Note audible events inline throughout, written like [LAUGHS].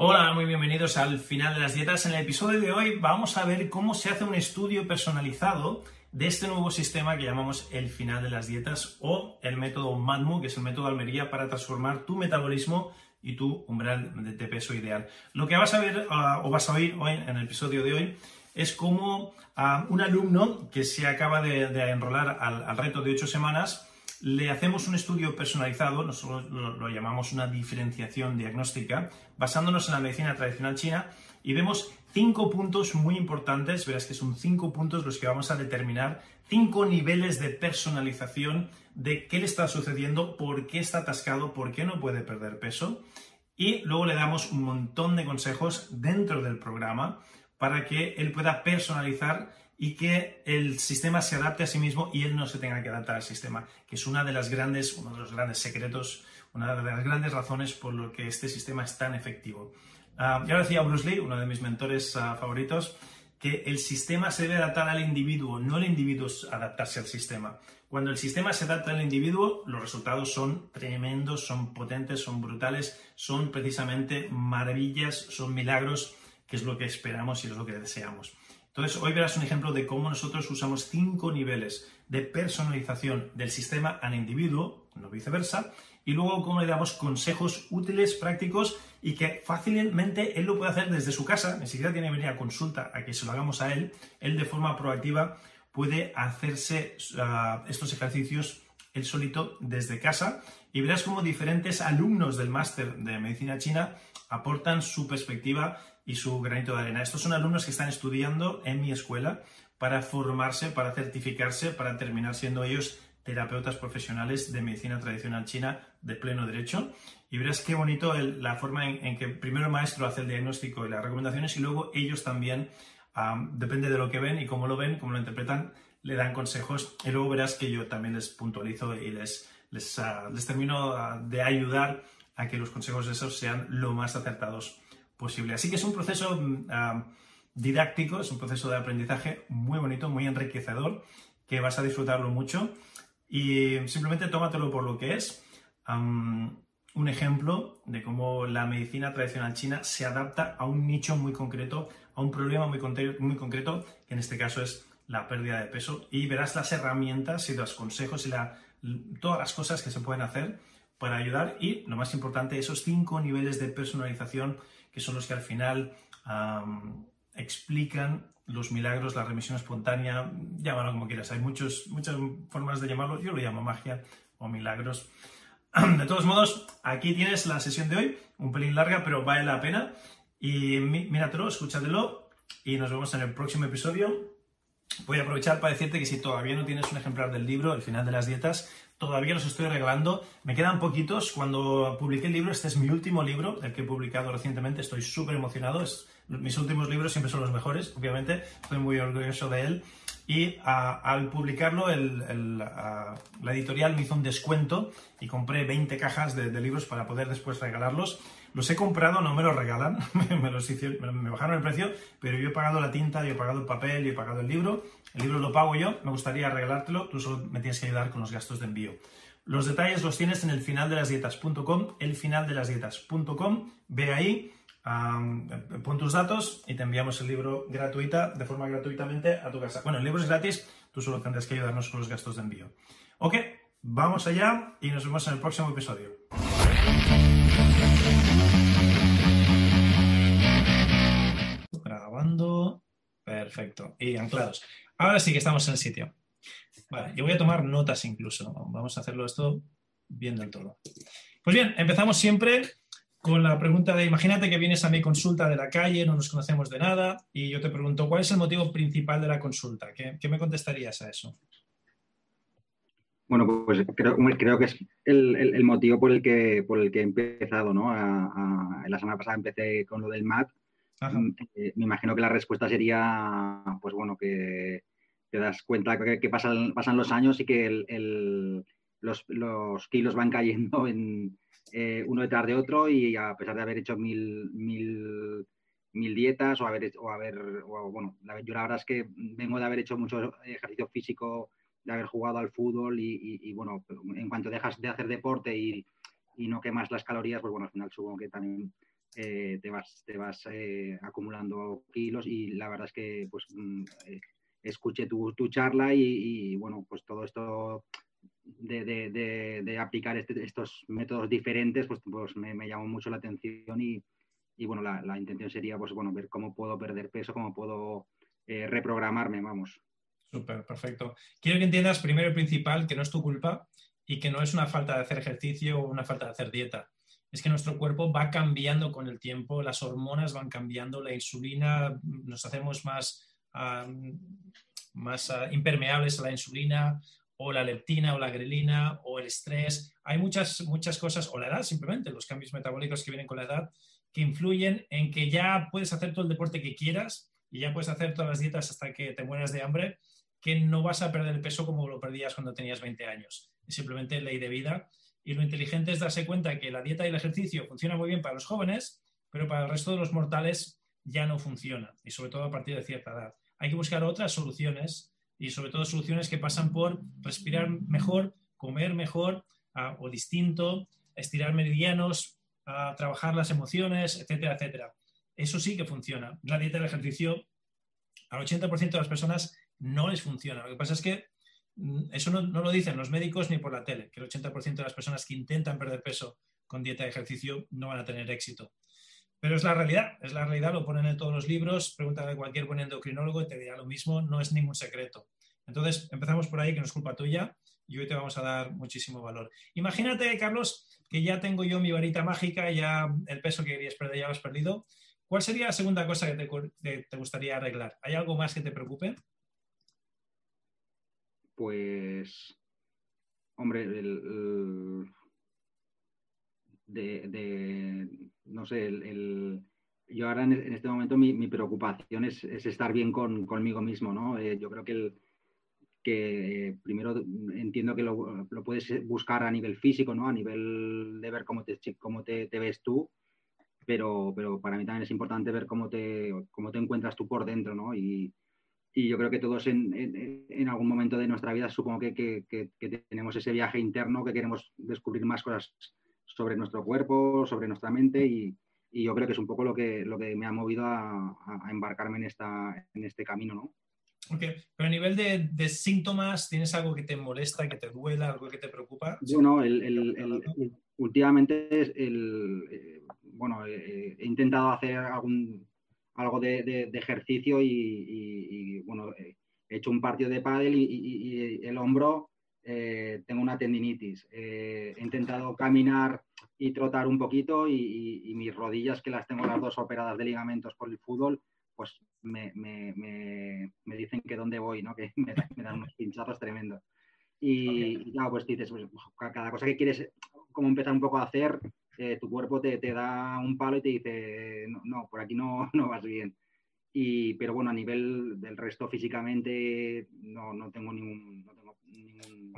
Hola, muy bienvenidos al final de las dietas. En el episodio de hoy vamos a ver cómo se hace un estudio personalizado de este nuevo sistema que llamamos el final de las dietas o el método MADMU, que es el método Almería para transformar tu metabolismo y tu umbral de peso ideal. Lo que vas a ver ah, o vas a oír hoy en el episodio de hoy es cómo a un alumno que se acaba de, enrolar al, reto de ocho semanas le hacemos un estudio personalizado, nosotros lo, llamamos una diferenciación diagnóstica, basándonos en la medicina tradicional china y vemos cinco puntos muy importantes, verás que son cinco puntos los que vamos a determinar, cinco niveles de personalización de qué le está sucediendo, por qué está atascado, por qué no puede perder peso y luego le damos un montón de consejos dentro del programa para que él pueda personalizar y que el sistema se adapte a sí mismo y él no se tenga que adaptar al sistema, que es una de las grandes, uno de los grandes secretos, una de las grandes razones por lo que este sistema es tan efectivo. Uh, ya decía Bruce Lee, uno de mis mentores ah, favoritos, que el sistema se debe adaptar al individuo, no el individuo adaptarse al sistema. Cuando el sistema se adapta al individuo, los resultados son tremendos, son potentes, son brutales, son precisamente maravillas, son milagros, que es lo que esperamos y es lo que deseamos. Entonces, hoy verás un ejemplo de cómo nosotros usamos cinco niveles de personalización del sistema al individuo, no viceversa, y luego cómo le damos consejos útiles, prácticos y que fácilmente él lo puede hacer desde su casa, ni siquiera tiene que venir a consulta a que se lo hagamos a él, él de forma proactiva puede hacerse ah, estos ejercicios él solito desde casa. Y verás cómo diferentes alumnos del máster de medicina china aportan su perspectiva y su granito de arena. Estos son alumnos que están estudiando en mi escuela para formarse, para certificarse, para terminar siendo ellos terapeutas profesionales de medicina tradicional china de pleno derecho. Y verás qué bonito la forma en, que primero el maestro hace el diagnóstico y las recomendaciones y luego ellos también, depende de lo que ven y cómo lo ven, cómo lo interpretan, le dan consejos. Y luego verás que yo también les puntualizo y les, les, ah, termino ah, de ayudar a que los consejos de esos sean lo más acertados posible. Así que es un proceso mm, ah, didáctico, es un proceso de aprendizaje muy bonito, muy enriquecedor, que vas a disfrutarlo mucho y simplemente tómatelo por lo que es. un ejemplo de cómo la medicina tradicional china se adapta a un nicho muy concreto, a un problema muy, muy concreto, que en este caso es la pérdida de peso, y verás las herramientas y los consejos y la, todas las cosas que se pueden hacer para ayudar y, lo más importante, esos cinco niveles de personalización que son los que al final explican los milagros, la remisión espontánea, llámalo como quieras. Hay muchos, muchas formas de llamarlo. Yo lo llamo magia o milagros. [CLEARS THROAT] De todos modos, aquí tienes la sesión de hoy, un pelín larga, pero vale la pena. Y míratelo, escúchatelo y nos vemos en el próximo episodio. Voy a aprovechar para decirte que si todavía no tienes un ejemplar del libro, El final de las dietas, todavía los estoy regalando. Me quedan poquitos. Cuando publiqué el libro, este es mi último libro, el que he publicado recientemente. Estoy súper emocionado. mis últimos libros siempre son los mejores, obviamente. Estoy muy orgulloso de él. Y al publicarlo, la editorial me hizo un descuento y compré 20 cajas de, libros para poder después regalarlos. Los he comprado, no me los regalan, [LAUGHS] me, me bajaron el precio, pero yo he pagado la tinta, yo he pagado el papel, yo he pagado el libro el libro lo pago yo, me gustaría regalártelo, tú solo me tienes que ayudar con los gastos de envío. Los detalles los tienes en el finaldelasdietas.com, elfinaldelasdietas.com, ve ahí, pon tus datos y te enviamos el libro gratuita, de forma gratuitamente a tu casa. Bueno, el libro es gratis, tú solo tendrás que ayudarnos con los gastos de envío. Ok, vamos allá y nos vemos en el próximo episodio. Grabando. Perfecto. Y anclados. Ahora sí que estamos en el sitio. Vale, yo voy a tomar notas incluso. Vamos a hacerlo esto bien del todo. Pues bien, empezamos siempre con la pregunta de, imagínate que vienes a mi consulta de la calle, no nos conocemos de nada, y yo te pregunto, ¿cuál es el motivo principal de la consulta? ¿Qué, me contestarías a eso? Bueno, pues creo, creo que es el, motivo por el que por el que he empezado, ¿no? la semana pasada empecé con lo del MAT. Mm, eh, me imagino que la respuesta sería, pues bueno, que te das cuenta que, pasan, pasan, los años y que los, los, kilos van cayendo en, eh, uno detrás de otro y a pesar de haber hecho mil, mil, mil dietas o haber, o haber o, bueno, yo la verdad es que vengo de haber hecho mucho ejercicio físico de haber jugado al fútbol y, bueno, en cuanto dejas de hacer deporte y, no quemas las calorías, pues bueno, al final supongo que también eh, te vas, te vas eh, acumulando kilos y la verdad es que pues mm, escuché tu, charla y, bueno, pues todo esto de, aplicar este, estos métodos diferentes, pues, pues me, llamó mucho la atención y, bueno, la, la, intención sería pues bueno, ver cómo puedo perder peso, cómo puedo reprogramarme, vamos. Súper, perfecto. Quiero que entiendas primero y principal que no es tu culpa y que no es una falta de hacer ejercicio o una falta de hacer dieta. Es que nuestro cuerpo va cambiando con el tiempo, las hormonas van cambiando, la insulina, nos hacemos más, más ah, impermeables a la insulina, o la leptina, o la grelina, o el estrés. Hay muchas, muchas cosas, o la edad simplemente, los cambios metabólicos que vienen con la edad, que influyen en que ya puedes hacer todo el deporte que quieras y ya puedes hacer todas las dietas hasta que te mueras de hambre, que no vas a perder el peso como lo perdías cuando tenías 20 años. Es simplemente ley de vida. Y lo inteligente es darse cuenta que la dieta y el ejercicio funcionan muy bien para los jóvenes, pero para el resto de los mortales ya no funciona, y sobre todo a partir de cierta edad. Hay que buscar otras soluciones y sobre todo soluciones que pasan por respirar mejor, comer mejor ah, o distinto, estirar meridianos, a trabajar las emociones, etcétera, etcétera. Eso sí que funciona. La dieta y el ejercicio al 80% de las personas no les funciona. Lo que pasa es que mm, eso no, lo dicen los médicos ni por la tele, que el 80% de las personas que intentan perder peso con dieta y ejercicio no van a tener éxito. Pero es la realidad, es la realidad, lo ponen en todos los libros, pregúntale a cualquier buen endocrinólogo y te dirá lo mismo, no es ningún secreto. Entonces, empezamos por ahí, que no es culpa tuya, y hoy te vamos a dar muchísimo valor. Imagínate, Carlos, que ya tengo yo mi varita mágica, ya el peso que querías perder ya lo has perdido. ¿Cuál sería la segunda cosa que te, gustaría arreglar? ¿Hay algo más que te preocupe? pues, hombre, de, no sé, el, yo ahora en, este momento mi, preocupación es, estar bien conmigo mismo, ¿no? Eh, yo creo que, el, que primero entiendo que lo, puedes buscar a nivel físico, ¿no? A nivel de ver cómo te, cómo te, te ves tú, pero, pero, para mí también es importante ver cómo te, cómo te encuentras tú por dentro, ¿no? Y, y yo creo que todos en, algún momento de nuestra vida supongo que, tenemos ese viaje interno, que queremos descubrir más cosas sobre nuestro cuerpo, sobre nuestra mente y, yo creo que es un poco lo que, lo que me ha movido a, embarcarme en, esta, en este camino, ¿no? Ok, pero a nivel de, síntomas, ¿tienes algo que te molesta, que te duela, algo que te preocupa? Bueno, el, últimamente el, eh, bueno, he intentado hacer algún algo de, ejercicio y, bueno, he hecho un partido de pádel y, el hombro eh, tengo una tendinitis. Eh, he intentado caminar y trotar un poquito y, mis rodillas, que las tengo las dos operadas de ligamentos por el fútbol, pues me, dicen que dónde voy, ¿no? [LAUGHS] que me, dan unos pinchazos tremendos. Y, okay. pues dices, pues, cada cosa que quieres como empezar un poco a hacer, eh, tu cuerpo te, da un palo y te dice, no, por aquí no, [LAUGHS] no vas bien. Y, pero bueno, a nivel del resto físicamente no, no tengo ningún... No tengo ningún...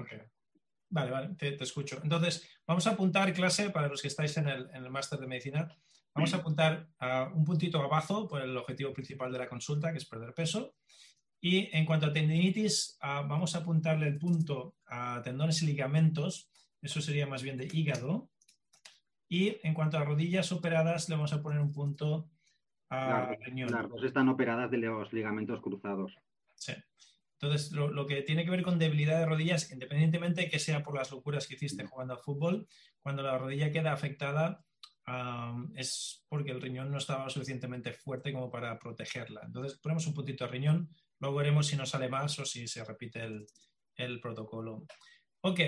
Vale, vale, te, escucho. Entonces, vamos a apuntar clase para los que estáis en el, en el máster de medicina. Vamos a apuntar a un puntito abajo por el objetivo principal de la consulta, que es perder peso. Y en cuanto a tendinitis, vamos a apuntarle el punto a tendones y ligamentos. Eso sería más bien de hígado. Y en cuanto a rodillas operadas, le vamos a poner un punto a riñón. Las dos están operadas de los ligamentos cruzados. Sí. Entonces, lo, que tiene que ver con debilidad de rodillas, independientemente que sea por las locuras que hiciste jugando al fútbol, cuando la rodilla queda afectada, es porque el riñón no estaba suficientemente fuerte como para protegerla. Entonces, ponemos un puntito a riñón, luego veremos si nos sale más o si se repite el, el protocolo. Ok,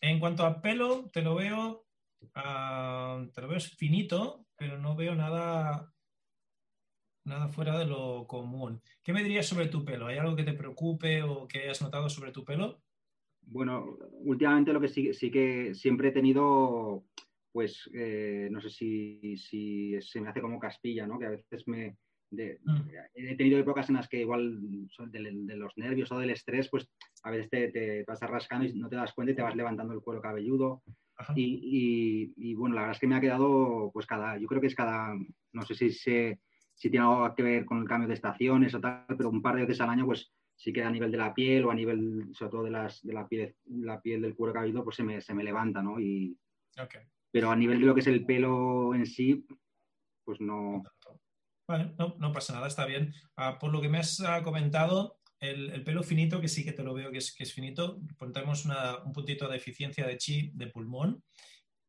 en cuanto a pelo, te lo veo Ah, te lo veo finito, pero no veo nada, nada fuera de lo común. ¿Qué me dirías sobre tu pelo? ¿Hay algo que te preocupe o que hayas notado sobre tu pelo? Bueno, últimamente lo que sí, sí que siempre he tenido, pues, eh, no sé si, si, se me hace como Castilla, ¿no? Que a veces me... Mm. He tenido épocas en las que igual de, los nervios o del estrés, pues a veces te, te, vas rascando y no te das cuenta y te vas levantando el cuero cabelludo. Y, y, bueno, la verdad es que me ha quedado, pues cada, yo creo que es cada, no sé si, se, si tiene algo que ver con el cambio de estaciones o tal, pero un par de veces al año, pues sí que a nivel de la piel o a nivel, sobre todo de, las, de la, piel, la piel del cuero cabelludo, pues se me, se me levanta, ¿no? Y, Pero a nivel de lo que es el pelo en sí, pues no. Vale, no, no pasa nada, está bien. Ah, por lo que me has ah, comentado, el, pelo finito, que sí que te lo veo que es, que es finito, ponemos un puntito de eficiencia de chi de pulmón.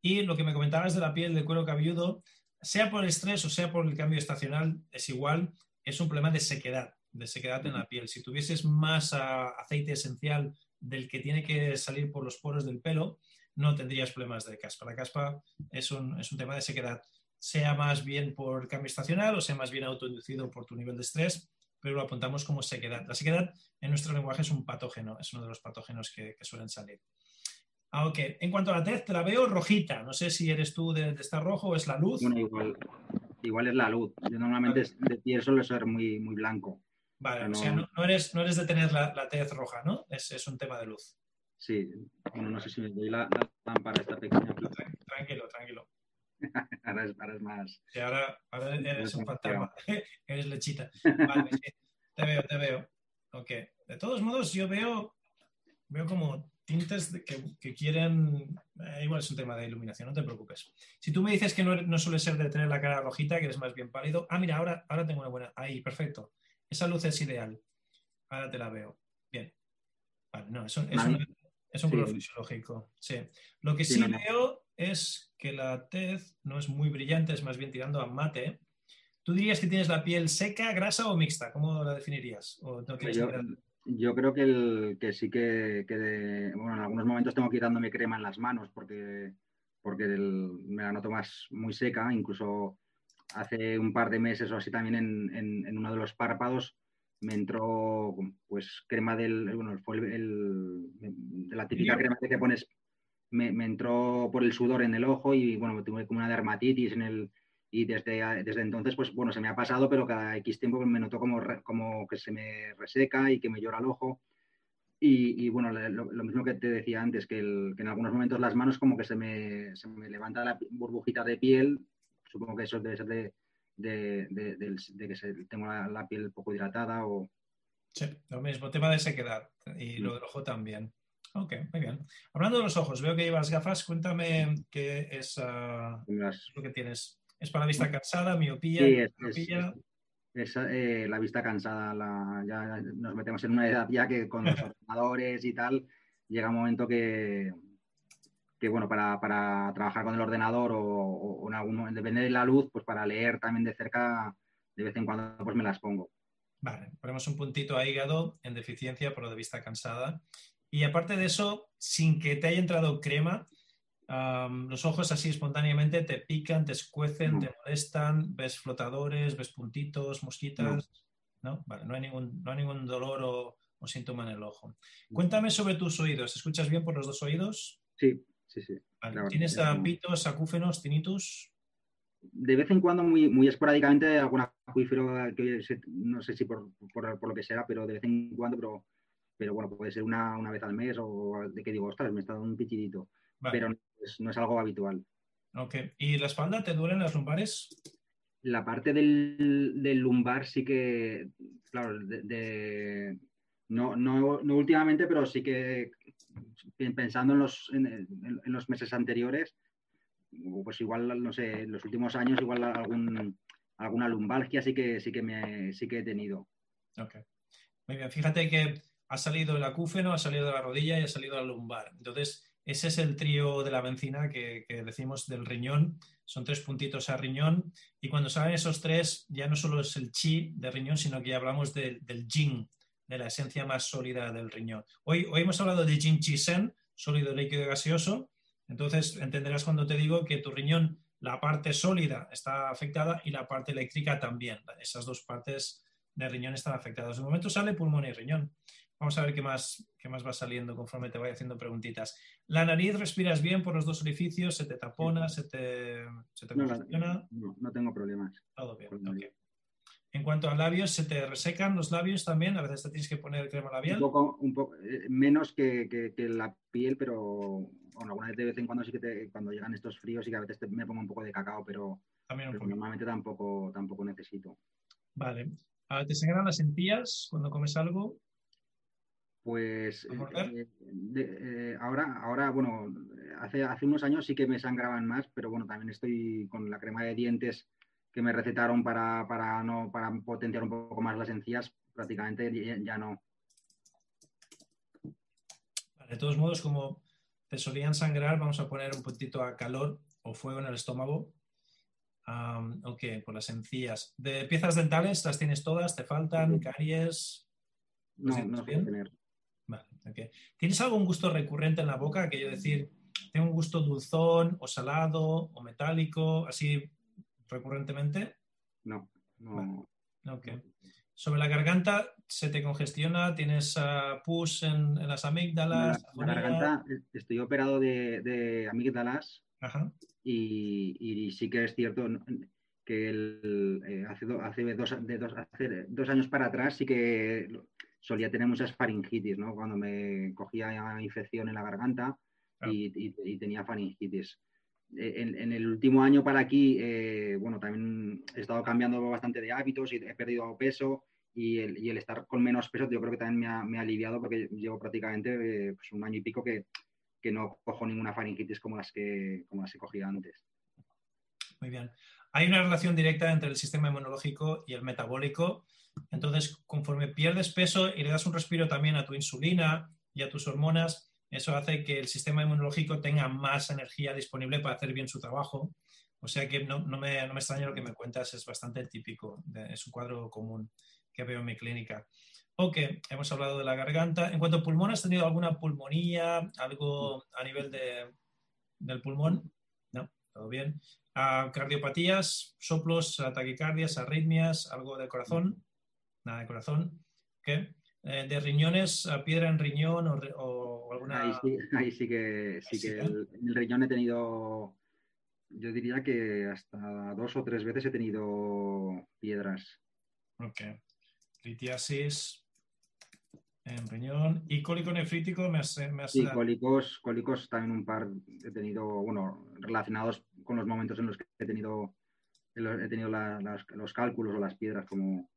Y lo que me comentabas de la piel del cuero cabelludo, sea por el estrés o sea por el cambio estacional, es igual, es un problema de sequedad de sequedad en la piel. Si tuvieses más ah, aceite esencial del que tiene que salir por los poros del pelo, no tendrías problemas de caspa. La caspa es un, tema de sequedad, sea más bien por cambio estacional o sea más bien autoinducido por tu nivel de estrés, pero lo apuntamos como sequedad. La sequedad en nuestro lenguaje es un patógeno, es uno de los patógenos que, suelen salir. Ah, ok. En cuanto a la tez, te la veo rojita. No sé si eres tú de, estar rojo o es la luz. Bueno, igual, igual es la luz. Yo normalmente de piel suelo ser muy, muy blanco. Vale, o sea, no, eres, no eres de tener la, tez roja, ¿no? Es, es, un tema de luz. Sí, no sé si me doy la, lámpara esta pequeña. Tranquilo, tranquilo. [LAUGHS] ahora, es, ahora, es, más. Sí, ahora, ahora eres un fantasma. [LAUGHS] eres lechita. [LAUGHS] Vale, sí. Te veo, te veo. Ok. De todos modos, yo veo, veo como tintes que, que, quieren. Eh, igual es un tema de iluminación, no te preocupes. Si tú me dices que no, no suele ser de tener la cara rojita, que eres más bien pálido. Ah, mira, ahora, ahora tengo una buena. Ahí, perfecto. Esa luz es ideal. Ahora te la veo. Bien. Vale, no, es un, es color fisiológico. Sí. Lo que sí, veo es que la tez no es muy brillante, es más bien tirando a mate. ¿Tú dirías que tienes la piel seca, grasa o mixta? ¿Cómo la definirías? yo, creo que, el, que sí que, bueno, en algunos momentos tengo que ir dándome crema en las manos porque, porque me la noto más muy seca, incluso hace un par de meses o así también en, uno de los párpados me entró pues crema del, bueno, fue el, de la típica crema que te pones, me, entró por el sudor en el ojo y bueno, tuve como una dermatitis en el, y desde, desde entonces pues bueno, se me ha pasado, pero cada X tiempo me noto como, como que se me reseca y que me llora el ojo. Y, bueno, lo, mismo que te decía antes, que, que, en algunos momentos las manos como que se me, se me levanta la burbujita de piel Supongo que eso debe ser de, que tengo la, piel poco hidratada o... Sí, lo mismo, tema de sequedad y lo del ojo también. Ok, muy bien. Hablando de los ojos, veo que llevas gafas. Cuéntame qué es ah, lo que tienes. ¿Es para la vista cansada, miopía? Sí, es, eh, la vista cansada. ya nos metemos en una edad ya que con los [LAUGHS] ordenadores y tal, llega un momento que, que bueno, para, trabajar con el ordenador o, en algún momento, depende de la luz, pues para leer también de cerca, de vez en cuando pues me las pongo. Vale, ponemos un puntito a hígado en deficiencia por lo de vista cansada. Y aparte de eso, sin que te haya entrado crema, los ojos así espontáneamente te pican, te escuecen, te molestan, ves flotadores, ves puntitos, mosquitas. No, vale, no hay ningún, no hay ningún dolor o, o síntoma en el ojo. Cuéntame sobre tus oídos. ¿Escuchas bien por los dos oídos? Sí, ¿Tienes pitos, acúfenos, tinnitus? De vez en cuando, muy, muy esporádicamente, algún acuífero, que no sé si por, lo que sea, pero de vez en cuando, pero, pero bueno, puede ser una, vez al mes o de que digo, ostras, me está dando un pichidito. Pero no es, algo habitual. Ok. ¿Y la espalda te duelen las lumbares? La parte del, lumbar sí que, claro, de, no, no, no, últimamente, pero sí que pensando en los, en, los meses anteriores, pues igual, no sé, en los últimos años, igual algún, alguna lumbalgia sí que, sí, que me, sí que he tenido. Ok. Muy bien, fíjate que ha salido el acúfeno, ha salido de la rodilla y ha salido la lumbar. Entonces, ese es el trío de la benzina que, decimos del riñón. Son tres puntitos a riñón. Y cuando salen esos tres, ya no solo es el chi de riñón, sino que ya hablamos del yin, de la esencia más sólida del riñón. Hoy, hoy hemos hablado de Jim Chisen, sólido, líquido gaseoso. Entonces entenderás cuando te digo que tu riñón, la parte sólida está afectada y la parte eléctrica también. Esas dos partes del riñón están afectadas. De momento sale pulmón y riñón. Vamos a ver qué más, qué más va saliendo conforme te vaya haciendo preguntitas. ¿La nariz respiras bien por los dos orificios? ¿Se te tapona? ¿Se te, se te no, no, no, tengo problemas. Todo bien, En cuanto a labios, ¿se te resecan los labios también? A veces te tienes que poner crema labial. Un poco, un poco eh, menos que, que, la piel, pero bueno, alguna vez de vez en cuando sí que te, cuando llegan estos fríos y que a veces me pongo un poco de cacao, pero, también normalmente tampoco, tampoco necesito. Vale. Ah, ¿Te sangran las encías cuando comes algo? Pues eh, eh, ahora, ahora, bueno, hace, hace unos años sí que me sangraban más, pero bueno, también estoy con la crema de dientes que me recetaron para, para, no, para potenciar un poco más las encías, prácticamente ya, no. de todos modos, como te solían sangrar, vamos a poner un poquito a calor o fuego en el estómago. ok, por las encías. ¿De piezas dentales las tienes todas? ¿Te faltan? ¿Caries? No, no tener. ¿Tienes algún gusto recurrente en la boca? Que yo decir, ¿tengo un gusto dulzón o salado o metálico, así recurrentemente? No, no. Sobre la garganta, ¿se te congestiona? ¿Tienes uh, pus en, las amígdalas? La, garganta, estoy operado de, amígdalas Y, sí que es cierto que eh, hace, dos, hace dos años para atrás sí que solía tener muchas faringitis, ¿no? Cuando me cogía infección en la garganta y, tenía faringitis. E, en, el último año para aquí, eh, bueno, también he estado cambiando bastante de hábitos y he perdido peso y el, estar con menos peso yo creo que también me ha, aliviado porque llevo prácticamente eh, pues un año y pico que, no cojo ninguna faringitis como las que, como las que cogía antes. Muy bien. Hay una relación directa entre el sistema inmunológico y el metabólico. Entonces, conforme pierdes peso y le das un respiro también a tu insulina y a tus hormonas, eso hace que el sistema inmunológico tenga más energía disponible para hacer bien su trabajo. O sea que no, me, no me, extraña lo que me cuentas, es bastante típico, es un cuadro común que veo en mi clínica. Ok, hemos hablado de la garganta. En cuanto a pulmón, ¿has tenido alguna pulmonía, algo a nivel de, del pulmón? No, todo bien. Ah, cardiopatías, soplos, taquicardias, arritmias, algo de corazón nada de corazón. ¿Qué? Eh, ¿De riñones, a piedra en riñón o, alguna...? Ahí sí, ahí sí que, sí que el, el, riñón he tenido, yo diría que hasta dos o tres veces he tenido piedras. Ok. Litiasis en riñón. ¿Y cólico nefrítico? Me has, me sí, cólicos, cólicos también un par he tenido, bueno, relacionados con los momentos en los que he tenido, he tenido los cálculos o las piedras como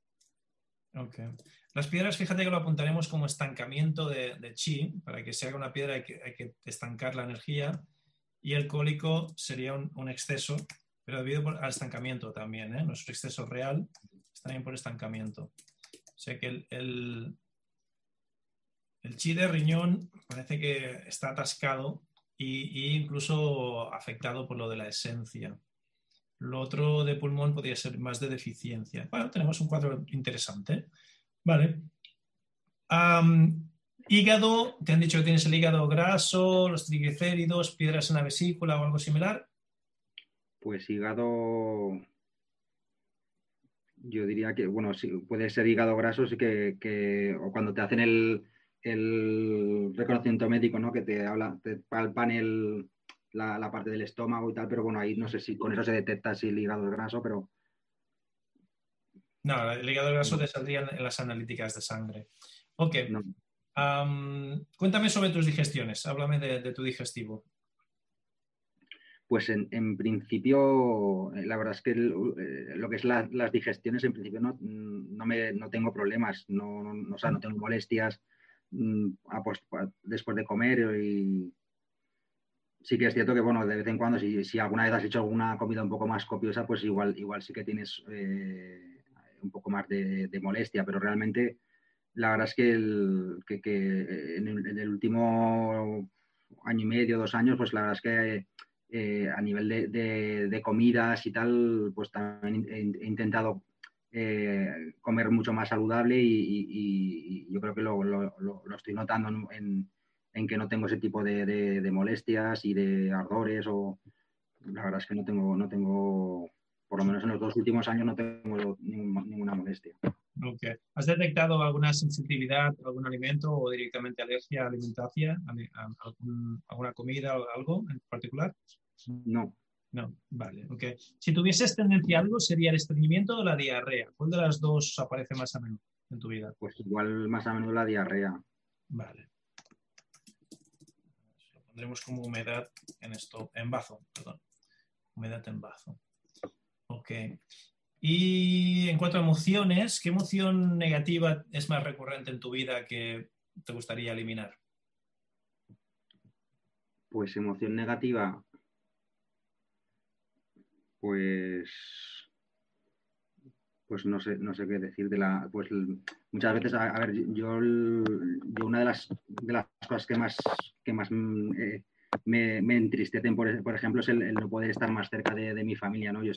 Las piedras, fíjate que lo apuntaremos como estancamiento de, chi. Para que se haga una piedra hay que, estancar la energía. Y el cólico sería un, exceso, pero debido al estancamiento también. ¿eh? No es un exceso real, es también por estancamiento. O sea que el, el, chi de riñón parece que está atascado e incluso afectado por lo de la esencia. Lo otro de pulmón podría ser más de deficiencia. Bueno, tenemos un cuadro interesante. Vale. hígado, te han dicho que tienes el hígado graso, los triglicéridos, piedras en la vesícula o algo similar. Pues hígado, yo diría que, bueno, sí, puede ser hígado graso, sí que, o cuando te hacen el, reconocimiento médico, ¿no? Que te habla, te palpan el, la, parte del estómago y tal, pero bueno, ahí no sé si con eso se detecta si el hígado es graso, pero... No, el hígado graso te saldría en las analíticas de sangre. Ok. cuéntame sobre tus digestiones, háblame de, tu digestivo. Pues en, principio, eh, la verdad es que eh, lo que es las digestiones, en principio no, no, me, no tengo problemas, no, no, o sea, no tengo molestias mm, después de comer y, sí que es cierto que, bueno, de vez en cuando, si, alguna vez has hecho alguna comida un poco más copiosa, pues igual, igual sí que tienes eh, un poco más de, molestia, pero realmente la verdad es que, el, que, en, el, último año y medio, dos años, pues la verdad es que eh, a nivel de, comidas y tal, pues también he, intentado eh, comer mucho más saludable y, yo creo que lo, lo estoy notando en que no tengo ese tipo de, molestias y de ardores o la verdad es que no tengo, no tengo por lo menos en los dos últimos años no tengo ninguna molestia. Okay. ¿Has detectado alguna sensibilidad a algún alimento o directamente alergia a alimentación, a, alguna comida o algo en particular? No. No, vale, ok. Si tuvieses tendencia a algo, ¿sería el estreñimiento o la diarrea? ¿Cuál de las dos aparece más a menudo en tu vida? Pues igual más a menudo la diarrea. Vale. Pondremos como humedad en esto, en bazo, perdón. Humedad en bazo. Ok. Y en cuanto a emociones, ¿qué emoción negativa es más recurrente en tu vida que te gustaría eliminar? Pues emoción negativa, pues pues no sé, no sé qué decir de la, pues muchas veces, a, ver, yo, yo, una de las, de las cosas que más, que más eh, me, me, entristecen, por, por ejemplo, es el, no poder estar más cerca de, mi familia, ¿no? Yo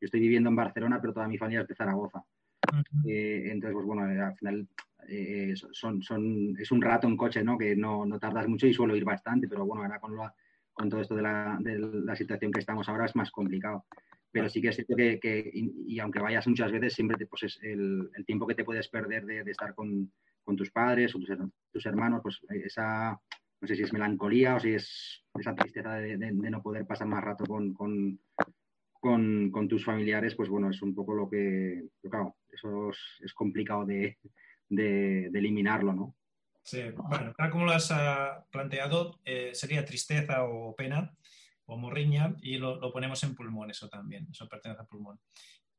estoy, viviendo en Barcelona, pero toda mi familia es de Zaragoza. Eh, entonces, pues bueno, al final eh, son, son, es un rato en coche, ¿no? Que no, no tardas mucho y suelo ir bastante, pero bueno, ahora con la, con todo esto de la, de la, situación que estamos ahora es más complicado. Pero sí que es cierto que, y, aunque vayas muchas veces, siempre pues es el, el, tiempo que te puedes perder de, de estar con, con, tus padres o tus, tus, hermanos, pues esa, no sé si es melancolía o si es esa tristeza de, de no poder pasar más rato con, con, con, tus familiares, pues bueno, es un poco lo que, claro, eso es, es complicado de, de, eliminarlo, ¿no? Sí, bueno, tal como lo has ah, planteado, eh, sería tristeza o pena o morriña y lo, ponemos en pulmón, eso también, eso pertenece al pulmón.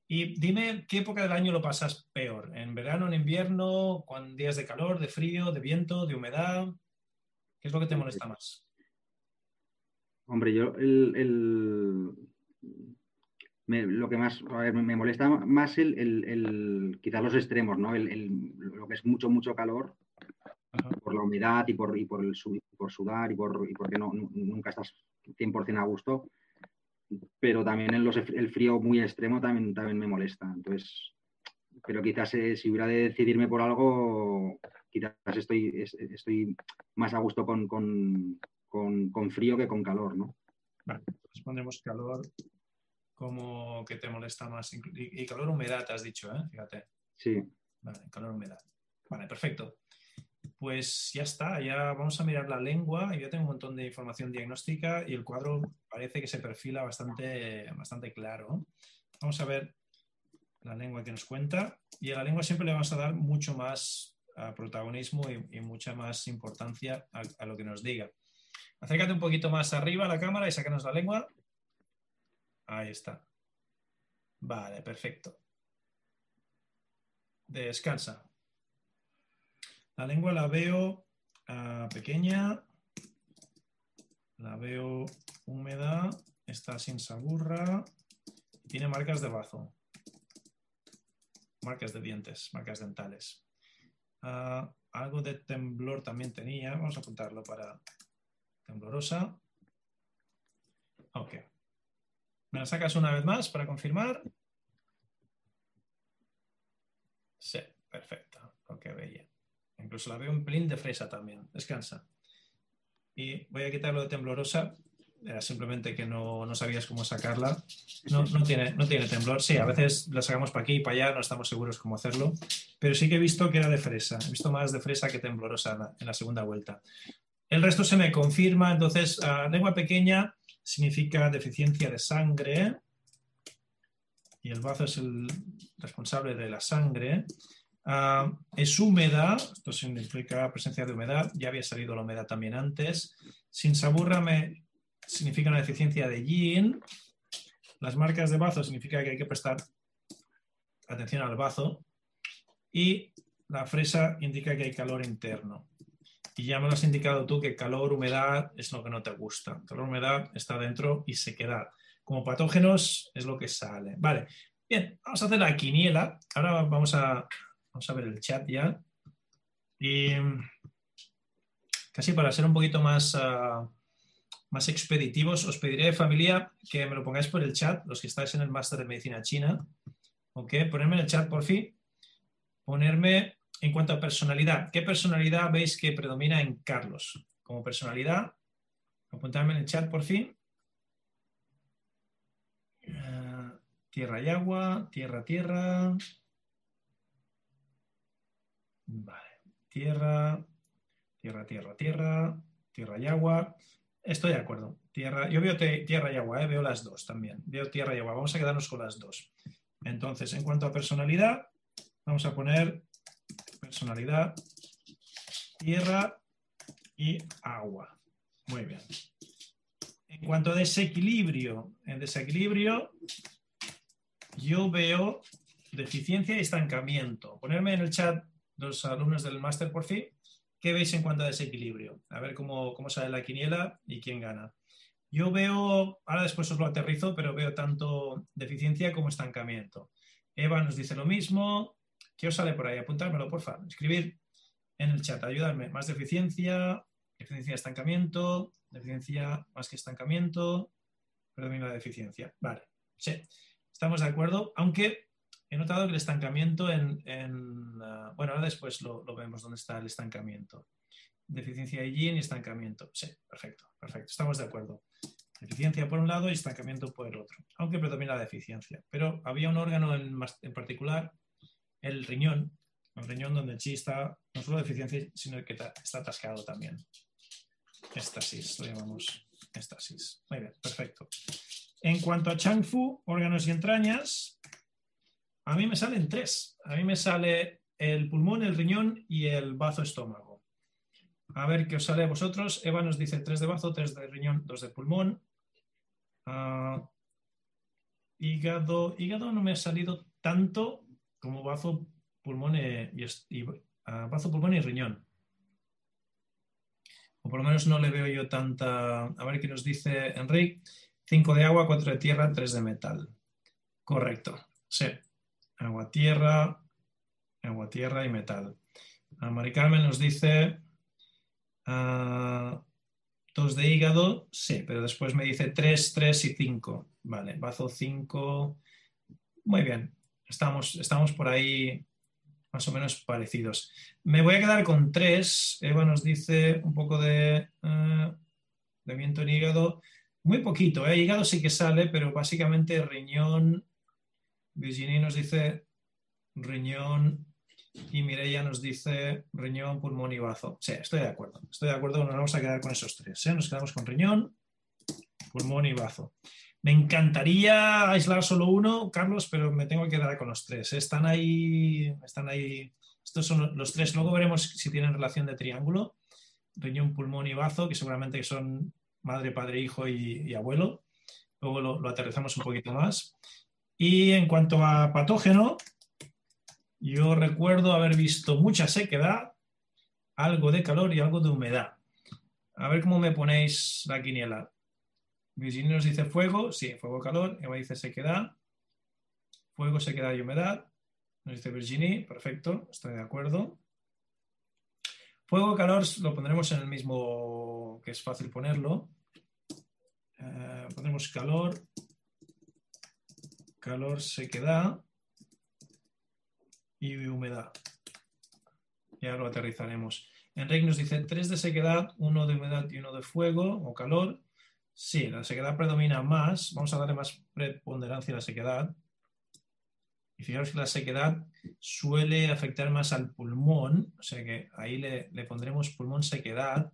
Y dime, ¿qué época del año lo pasas peor? ¿En verano, en invierno, con días de calor, de frío, de viento, de humedad? ¿Qué es lo que te molesta más? Hombre, yo el, lo que más me molesta más el, el, quizás los extremos, ¿no? lo que es mucho, mucho calor por la humedad y por, y por, el, por sudar y, por, y porque no, nunca estás 100% a gusto. Pero también en los, el frío muy extremo también, también me molesta. Entonces, pero quizás eh, si hubiera de decidirme por algo, quizás estoy, estoy más a gusto con, con, con, frío que con calor, ¿no? Vale, pues pondremos calor como que te molesta más. Y, calor humedad, has dicho, ¿eh? Fíjate. Sí. Vale, calor humedad. Vale, perfecto pues ya está, ya vamos a mirar la lengua y ya tengo un montón de información diagnóstica y el cuadro parece que se perfila bastante, bastante claro. Vamos a ver la lengua que nos cuenta y a la lengua siempre le vamos a dar mucho más uh, protagonismo y, mucha más importancia a, lo que nos diga. Acércate un poquito más arriba a la cámara y sácanos la lengua. Ahí está. Vale, perfecto. Descansa. La lengua la veo ah, pequeña, la veo húmeda, está sin saburra, tiene marcas de bazo, marcas de dientes, marcas dentales. Ah, algo de temblor también tenía, vamos a apuntarlo para temblorosa. Ok. ¿Me la sacas una vez más para confirmar? Sí, perfecto. Ok, bella. Incluso la veo un pelín de fresa también. Descansa. Y voy a quitarlo de temblorosa. Era simplemente que no, no sabías cómo sacarla. No, no, tiene, no tiene temblor. Sí, a veces la sacamos para aquí y para allá, no estamos seguros cómo hacerlo. Pero sí que he visto que era de fresa. He visto más de fresa que temblorosa en la, segunda vuelta. El resto se me confirma. Entonces, lengua pequeña significa deficiencia de sangre. Y el bazo es el responsable de la sangre. Ah, es húmeda, esto significa presencia de humedad, ya había salido la humedad también antes. Sin saburra me, significa una deficiencia de yin. Las marcas de bazo significa que hay que prestar atención al bazo. Y la fresa indica que hay calor interno. Y ya me lo has indicado tú que calor, humedad es lo que no te gusta. Calor, humedad está dentro y se queda. Como patógenos es lo que sale. Vale, bien, vamos a hacer la quiniela. Ahora vamos a Vamos a ver el chat ya. Y casi para ser un poquito más, ah, más expeditivos, os pediré, familia, que me lo pongáis por el chat, los que estáis en el máster de medicina china. ¿Ok? Ponerme en el chat por fin. Ponerme en cuanto a personalidad. ¿Qué personalidad veis que predomina en Carlos? Como personalidad, apuntadme en el chat por fin. Ah, tierra y agua, tierra, tierra. Vale, tierra, tierra, tierra, tierra, tierra y agua. Estoy de acuerdo. Tierra, yo veo tierra y agua, ¿eh? veo las dos también. Veo tierra y agua. Vamos a quedarnos con las dos. Entonces, en cuanto a personalidad, vamos a poner personalidad, tierra y agua. Muy bien. En cuanto a desequilibrio, en desequilibrio, yo veo deficiencia y estancamiento. Ponerme en el chat los alumnos del máster por fin, ¿qué veis en cuanto a desequilibrio? A ver cómo, cómo sale la quiniela y quién gana. Yo veo, ahora después os lo aterrizo, pero veo tanto deficiencia como estancamiento. Eva nos dice lo mismo. ¿Qué os sale por ahí? Apuntármelo, por favor. Escribir en el chat, ayudarme. Más deficiencia, deficiencia de estancamiento, deficiencia más que estancamiento, predomina la deficiencia. Vale, sí, estamos de acuerdo, aunque he notado que el estancamiento en... Ah, bueno, ahora después lo, vemos dónde está el estancamiento. Deficiencia de yin y estancamiento. Sí, perfecto, perfecto, estamos de acuerdo. Deficiencia por un lado y estancamiento por el otro, aunque predomina la deficiencia. Pero había un órgano en, en particular, el riñón, el riñón donde el chi está no solo deficiencia, sino que está atascado también. Estasis, lo llamamos estasis. Muy bien, perfecto. En cuanto a Changfu, órganos y entrañas, a mí me salen tres. A mí me sale el pulmón, el riñón y el bazo estómago. A ver qué os sale a vosotros. Eva nos dice tres de bazo, tres de riñón, dos de pulmón. Ah, hígado, hígado no me ha salido tanto como bazo, pulmón y, ah, bazo, pulmón y riñón o por lo menos no le veo yo tanta. A ver qué nos dice Enrique. 5 de agua, 4 de tierra, 3 de metal. Correcto. Sí. Agua, tierra, agua, tierra y metal. A Mari Carmen nos dice 2 ah, de hígado, sí, pero después me dice 3, 3 y 5. Vale, bazo 5. Muy bien. Estamos, estamos por ahí más o menos parecidos. Me voy a quedar con tres. Eva nos dice un poco de, uh, de viento en hígado. Muy poquito, ¿eh? hígado sí que sale, pero básicamente riñón. Virginie nos dice riñón y Mireia nos dice riñón, pulmón y bazo. Sí, estoy de acuerdo. Estoy de acuerdo, nos vamos a quedar con esos tres. ¿eh? Nos quedamos con riñón, pulmón y bazo. Me encantaría aislar solo uno, Carlos, pero me tengo que quedar con los tres. Están ahí, están ahí. Estos son los tres. Luego veremos si tienen relación de triángulo. Riñón, pulmón y bazo, que seguramente son madre, padre, hijo y, abuelo. Luego lo, lo, aterrizamos un poquito más. Y en cuanto a patógeno, yo recuerdo haber visto mucha sequedad, algo de calor y algo de humedad. A ver cómo me ponéis la quiniela. Virginia nos dice fuego, sí, fuego, calor. Eva dice sequedad. Fuego, sequedad y humedad. Nos dice Virginie, perfecto, estoy de acuerdo. Fuego, calor lo pondremos en el mismo, que es fácil ponerlo. Eh, pondremos calor, calor, sequedad y humedad. Ya lo aterrizaremos. Enrique nos dice tres de sequedad, uno de humedad y uno de fuego o calor. Sí, la sequedad predomina más. Vamos a darle más preponderancia a la sequedad. Y fijaros que la sequedad suele afectar más al pulmón, o sea que ahí le, pondremos pulmón sequedad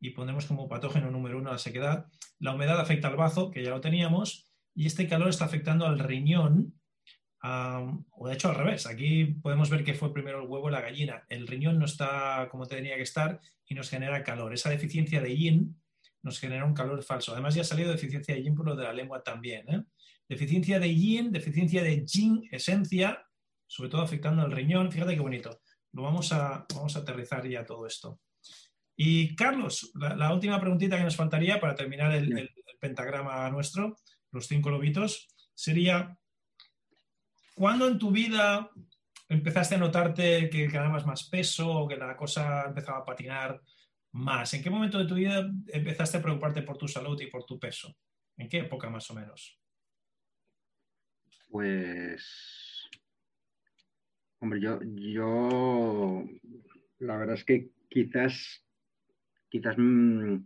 y pondremos como patógeno número uno la sequedad. La humedad afecta al bazo, que ya lo teníamos, y este calor está afectando al riñón, o de hecho al revés. Aquí podemos ver que fue primero el huevo y la gallina. El riñón no está como tenía que estar y nos genera calor. Esa deficiencia de yin nos genera un calor falso. Además, ya ha salido deficiencia de yin por lo de la lengua también. ¿eh? Deficiencia de yin, deficiencia de yin, esencia, sobre todo afectando al riñón. Fíjate qué bonito. Lo vamos a, vamos a aterrizar ya todo esto. Y Carlos, la, última preguntita que nos faltaría para terminar el, pentagrama nuestro, los cinco lobitos, sería, ¿cuándo en tu vida empezaste a notarte que ganabas más peso o que la cosa empezaba a patinar más? ¿En qué momento de tu vida empezaste a preocuparte por tu salud y por tu peso? ¿En qué época más o menos? Pues, hombre, yo, yo, la verdad es que quizás, quizás mm,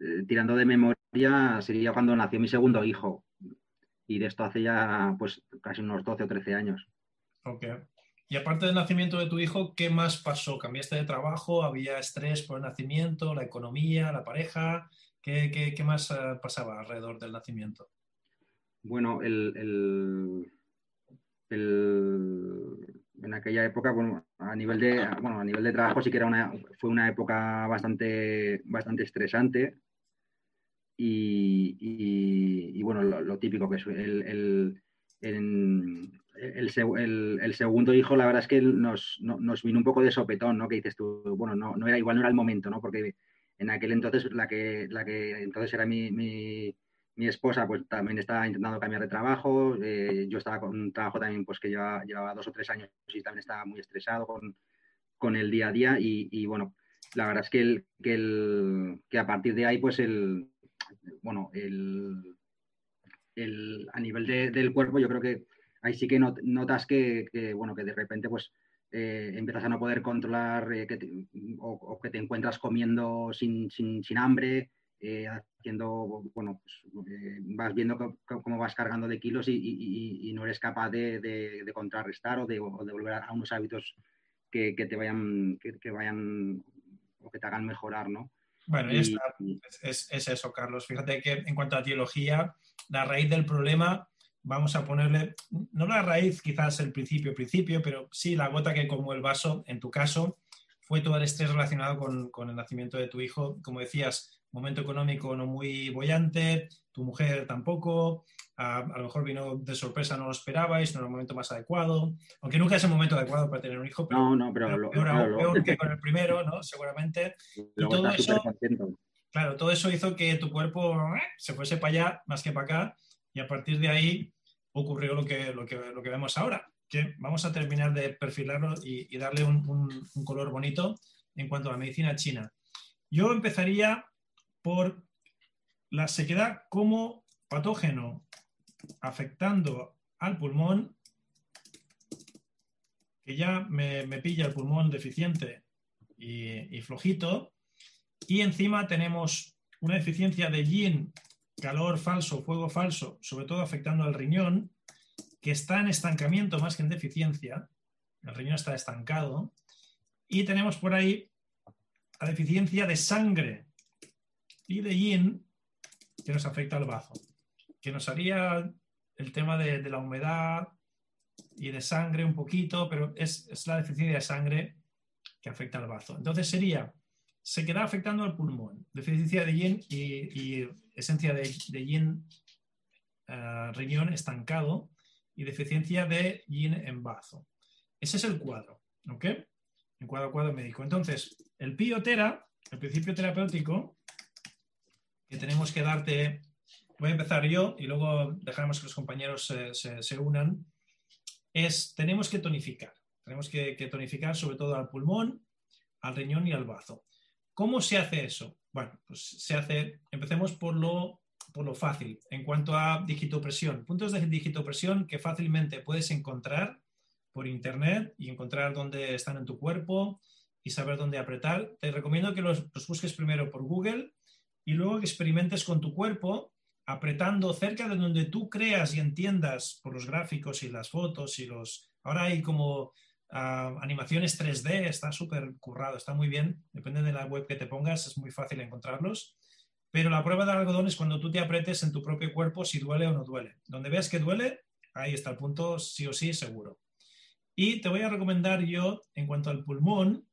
eh, tirando de memoria sería cuando nació mi segundo hijo. y de esto hace ya pues casi unos 12 o 13 años. Ok. Y aparte del nacimiento de tu hijo, ¿qué más pasó? ¿Cambiaste de trabajo? ¿Había estrés por el nacimiento? ¿La economía? ¿La pareja? ¿Qué, qué, más eh, pasaba alrededor del nacimiento? Bueno, el, en aquella época, bueno, a nivel de, bueno, a nivel de trabajo sí que era una, fue una época bastante, bastante estresante. Y, bueno, lo, típico que es el, el, segundo hijo, la verdad es que nos, nos, vino un poco de sopetón, ¿no? Que dices tú, bueno, no, no era igual, no era el momento, ¿no? Porque en aquel entonces la que, la que entonces era mi, mi, esposa, pues también estaba intentando cambiar de trabajo. Eh, yo estaba con un trabajo también, pues que llevaba, llevaba, dos o tres años y también estaba muy estresado con, con el día a día. Y, bueno, la verdad es que, el, que, el, que a partir de ahí, pues el, bueno, el, el a nivel del cuerpo, yo creo que ahí sí que notas que, bueno, que de repente pues eh, empiezas a no poder controlar eh, o, que te encuentras comiendo sin, hambre, eh, haciendo, bueno, pues, vas viendo cómo vas cargando de kilos y, no eres capaz de, contrarrestar o de, volver a unos hábitos que, te vayan, que, vayan o que te hagan mejorar, ¿no? Bueno, es, es, eso, Carlos. Fíjate que en cuanto a teología, la raíz del problema vamos a ponerle, no la raíz, quizás el principio, principio, pero sí la gota que como el vaso, en tu caso, fue todo el estrés relacionado con, el nacimiento de tu hijo. Como decías, momento económico no muy bollante, tu mujer tampoco, a, lo mejor vino de sorpresa, no lo esperabais, no era el momento más adecuado, aunque nunca es el momento adecuado para tener un hijo, pero, no, no, pero, peor, que con el primero, ¿no? Seguramente. [LAUGHS] Y todo eso, claro, todo eso hizo que tu cuerpo eh, se fuese para allá más que para acá y a partir de ahí ocurrió lo que, lo que, lo que vemos ahora, que vamos a terminar de perfilarlo y, darle un, color bonito en cuanto a la medicina china. Yo empezaría por la sequedad como patógeno afectando al pulmón, que ya me, pilla el pulmón deficiente y, y, flojito, y encima tenemos una deficiencia de yin calor falso, fuego falso, sobre todo afectando al riñón, está en estancamiento más que en deficiencia. El riñón está estancado. Y tenemos por ahí la deficiencia de sangre y de yin que nos afecta al bazo, que nos haría el tema de, la humedad y de sangre un poquito, pero es, es, la deficiencia de sangre que afecta al bazo. Entonces sería se queda afectando al pulmón. Deficiencia de yin y, esencia de, yin eh, riñón estancado y deficiencia de yin en bazo. Ese es el cuadro, ¿ok? El cuadro, cuadro médico. Entonces, el piotera, el principio terapéutico, que tenemos que darte, voy a empezar yo y luego dejaremos que los compañeros se, unan, es, tenemos que tonificar. Tenemos que tonificar sobre todo al pulmón, al riñón y al bazo. ¿Cómo se hace eso? Bueno, pues se hace, empecemos por lo, lo fácil. En cuanto a digitopresión, puntos de digitopresión que fácilmente puedes encontrar por internet y encontrar dónde están en tu cuerpo y saber dónde apretar. Te recomiendo que los, busques primero por Google y luego que experimentes con tu cuerpo apretando cerca de donde tú creas y entiendas por los gráficos y las fotos y los... Ahora hay como animaciones 3D, está súper currado, está muy bien, depende de la web que te pongas, es muy fácil encontrarlos. Pero la prueba del algodón es cuando tú te apretes en tu propio cuerpo si duele o no duele. Donde veas que duele, ahí está el punto, sí o sí, seguro. Y te voy a recomendar yo, en cuanto al pulmón,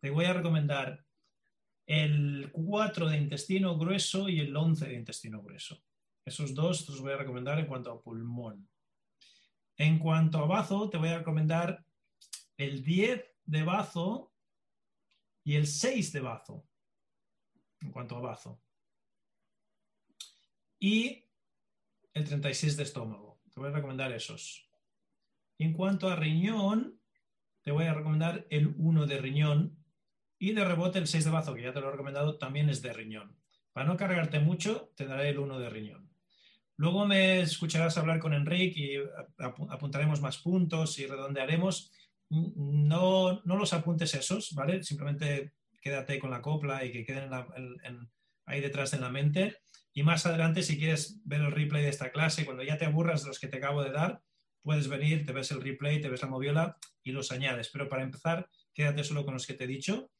te voy a recomendar el 4 de intestino grueso y el 11 de intestino grueso. Esos dos te los voy a recomendar en cuanto a pulmón. En cuanto a bazo, te voy a recomendar el 10 de bazo y el 6 de bazo, en cuanto a bazo. Y el 36 de estómago. Te voy a recomendar esos. en cuanto a riñón, te voy a recomendar el 1 de riñón y de rebote el 6 de bazo, que ya te lo he recomendado, también es de riñón. Para no cargarte mucho, te daré el 1 de riñón. Luego me escucharás hablar con Enrique y apuntaremos más puntos y redondearemos no, no los apuntes esos, ¿vale? Simplemente quédate con la copla y que queden en ahí detrás en la mente. Y más adelante, si quieres ver el replay de esta clase, cuando ya te aburras de los que te acabo de dar, puedes venir, te ves el replay, te ves la moviola y los añades. Pero para empezar, quédate solo con los que te he dicho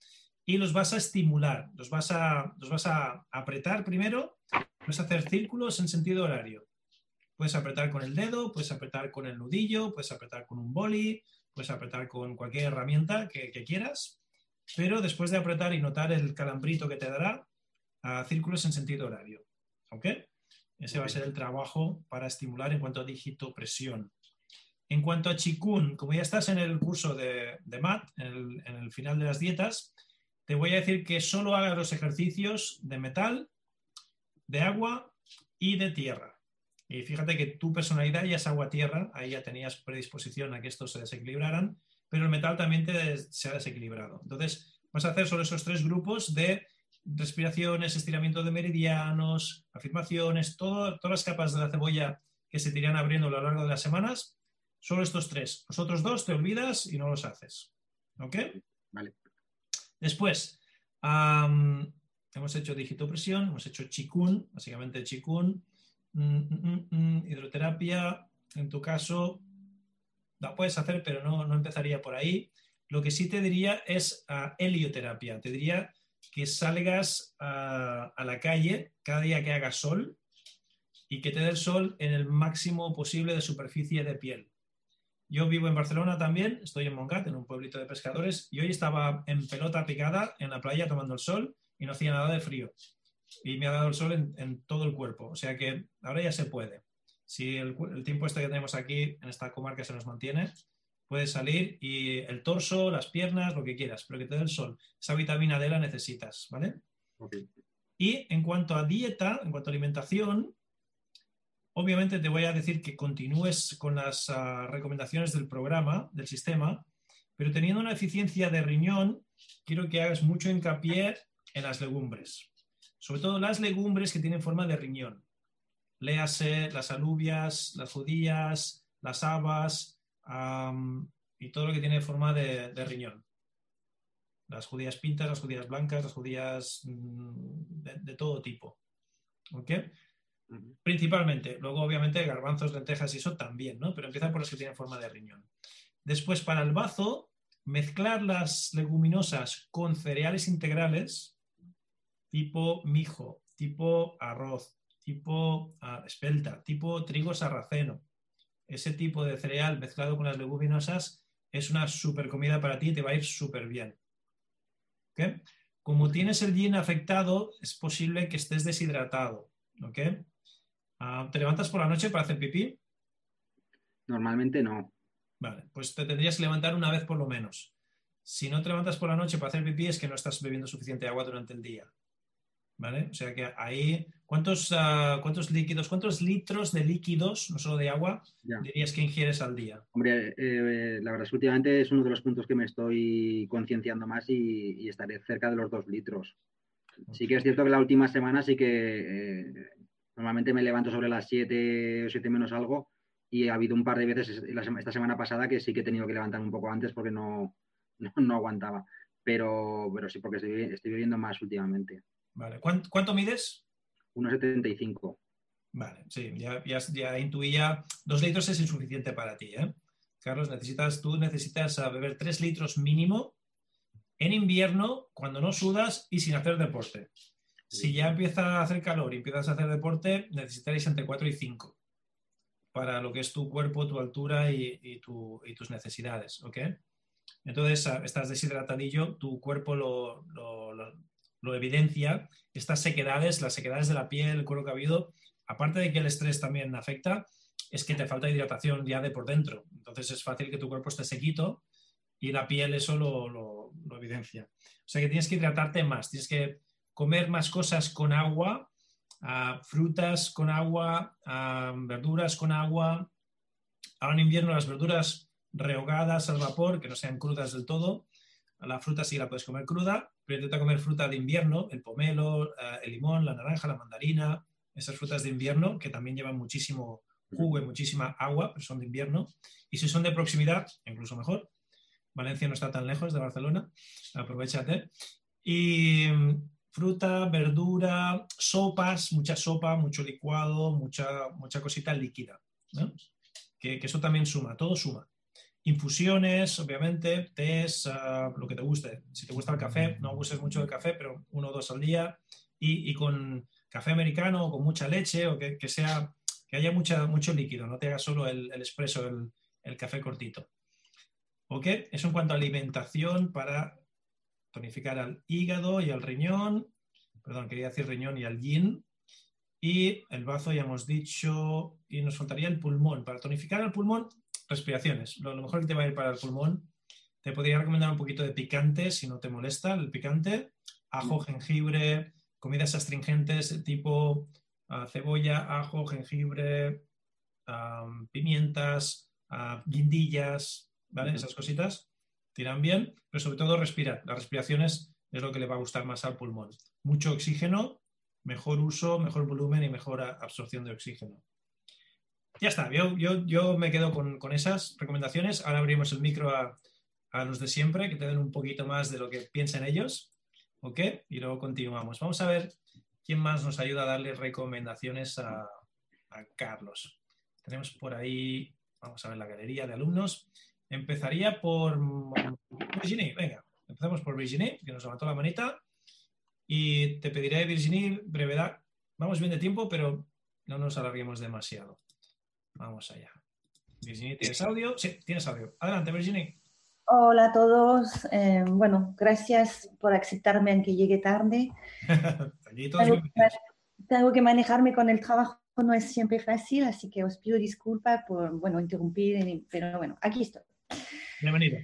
y los vas a estimular, los vas a, los vas a apretar primero, vas a hacer círculos en sentido horario. Puedes apretar con el dedo, puedes apretar con el nudillo, puedes apretar con un boli, puedes apretar con cualquier herramienta que, quieras, pero después de apretar y notar el calambrito que te dará, a círculos en sentido horario. ¿Ok? Ese va a ser el trabajo para estimular en cuanto a dígito presión. En cuanto a Chikun, como ya estás en el curso de, de MAT, en el, final de las dietas, te voy a decir que solo hagas los ejercicios de metal, de agua y de tierra. Y fíjate que tu personalidad ya es agua-tierra, ahí ya tenías predisposición a que estos se desequilibraran, pero el metal también te, se ha desequilibrado. Entonces, vas a hacer solo esos tres grupos de respiraciones, estiramiento de meridianos, afirmaciones, todas las capas de la cebolla que se te irán abriendo a lo largo de las semanas, Solo estos tres. Los otros dos te olvidas y no los haces. ¿Ok? Vale. Después, hemos hecho digitopresión, hemos hecho chikun, básicamente chikun, mm, mm, mm, hidroterapia. En tu caso, la puedes hacer, pero no, no empezaría por ahí. Lo que sí te diría es uh, helioterapia. Te diría que salgas a la calle cada día que haga sol y que te dé el sol en el máximo posible de superficie de piel. Yo vivo en Barcelona también, estoy en Montgat, en un pueblito de pescadores, y hoy estaba en pelota picada en la playa tomando el sol y no hacía nada de frío. Y me ha dado el sol en, todo el cuerpo. O sea que ahora ya se puede. Si el, tiempo este que tenemos aquí en esta comarca se nos mantiene, puedes salir y el torso, las piernas, lo que quieras, pero que te dé el sol. Esa vitamina D la necesitas, ¿vale? Y en cuanto a dieta, en cuanto a alimentación, Obviamente te voy a decir que continúes con las ah, recomendaciones del programa, del sistema, pero teniendo una eficiencia de riñón, quiero que hagas mucho hincapié en las legumbres. Sobre todo las legumbres que tienen forma de riñón. Léase las alubias, las judías, las habas y todo lo que tiene forma de, riñón. Las judías pintas, las judías blancas, las judías mm, de, de todo tipo. ¿Ok? Principalmente. Luego, obviamente, garbanzos, lentejas y eso también, ¿no? Pero empieza por los que tienen forma de riñón. Después, para el bazo, mezclar las leguminosas con cereales integrales, tipo mijo, tipo arroz, tipo ah, espelta, tipo trigo sarraceno. Ese tipo de cereal mezclado con las leguminosas es una super comida para ti y te va a ir súper bien. Como tienes el yin afectado, es posible que estés deshidratado. ¿ok? Ah, ¿Te levantas por la noche para hacer pipí? Normalmente no. Vale, pues te tendrías que levantar una vez por lo menos. Si no te levantas por la noche para hacer pipí es que no estás bebiendo suficiente agua durante el día. ¿Vale? O sea que ahí, ¿cuántos, ah, ¿cuántos líquidos, cuántos litros de líquidos, no solo de agua, dirías que ingieres al día? Hombre, eh, la verdad es que últimamente es uno de los puntos que me estoy concienciando más y, estaré cerca de los dos litros. Sí que es cierto que la última semana sí que eh, Normalmente me levanto sobre las 7 o 7 menos algo y ha habido un par de veces esta semana pasada que sí que he tenido que levantarme un poco antes porque [LAUGHS] no, no, aguantaba. Pero, pero sí, porque estoy, estoy viviendo más últimamente. Vale. ¿Cuánto, mides? 1,75. Vale, sí, ya, ya, ya, intuía. Dos litros es insuficiente para ti, ¿eh? Carlos, necesitas, tú necesitas beber tres litros mínimo en invierno, cuando no sudas y sin hacer deporte. Si ya empieza a hacer calor y empiezas a hacer deporte, necesitaréis entre 4 y 5 para lo que es tu cuerpo, tu altura y, tus necesidades, ¿ok? Entonces, ah, estás deshidratadillo, tu cuerpo lo, evidencia, estas sequedades, las sequedades de la piel, el cuero cabido, aparte de que el estrés también afecta, es que te falta hidratación ya de por dentro. Entonces es fácil que tu cuerpo esté sequito y la piel eso lo, lo evidencia. O sea que tienes que hidratarte más, tienes que comer más cosas con agua, frutas con agua, verduras con agua. Ahora en invierno las verduras rehogadas al vapor, que no sean crudas del todo. La fruta sí la puedes comer cruda, pero intenta comer fruta de invierno, el pomelo, ah, el limón, la naranja, la mandarina, esas frutas de invierno que también llevan muchísimo jugo y muchísima agua, pero son de invierno. Y si son de proximidad, incluso mejor. Valencia no está tan lejos de Barcelona, aprovechate. Y fruta, verdura, sopas, mucha sopa, mucho licuado, mucha, mucha cosita líquida. Que, eso también suma, todo suma. Infusiones, obviamente, tés, ah, lo que te guste. Si te gusta el café, no uses mucho el café, pero uno o dos al día. Y, con café americano o con mucha leche o que, sea que haya mucho líquido, no te hagas solo el, el expreso, el, el café cortito. ¿Ok? Eso en cuanto a alimentación para tonificar al hígado y al riñón, perdón, quería decir riñón y al yin. Y el bazo ya hemos dicho, y nos faltaría el pulmón. Para tonificar el pulmón, respiraciones. Lo, mejor que te va a ir para el pulmón. Te podría recomendar un poquito de picante si no te molesta el picante. Ajo, jengibre, comidas astringentes tipo ah, cebolla, ajo, jengibre, pimientas, ah, guindillas, ¿vale? Esas cositas tiran bien, pero sobre todo respirar. Las respiraciones es lo que le va a gustar más al pulmón. Mucho oxígeno, mejor uso, mejor volumen y mejor absorción de oxígeno. Ya está, yo, yo, me quedo con, esas recomendaciones. Ahora abrimos el micro a, los de siempre, que te den un poquito más de lo que piensan ellos. ¿Ok? Y luego continuamos. Vamos a ver quién más nos ayuda a darle recomendaciones a, a Carlos. Tenemos por ahí, vamos a ver la galería de alumnos. Empezaría por Virginie, venga, empezamos por Virginie, que nos levantó la manita. Y te pediré, Virginie, brevedad. Vamos bien de tiempo, pero no nos alarguemos demasiado. Vamos allá. Virginie, ¿tienes audio? Sí, tienes audio. Adelante, Virginie. Hola a todos. Eh, bueno, gracias por aceptarme aunque llegue tarde. [LAUGHS] tengo, tengo, que manejarme con el trabajo, no es siempre fácil, así que os pido disculpas por, bueno, interrumpir, pero bueno, aquí estoy. Bienvenido.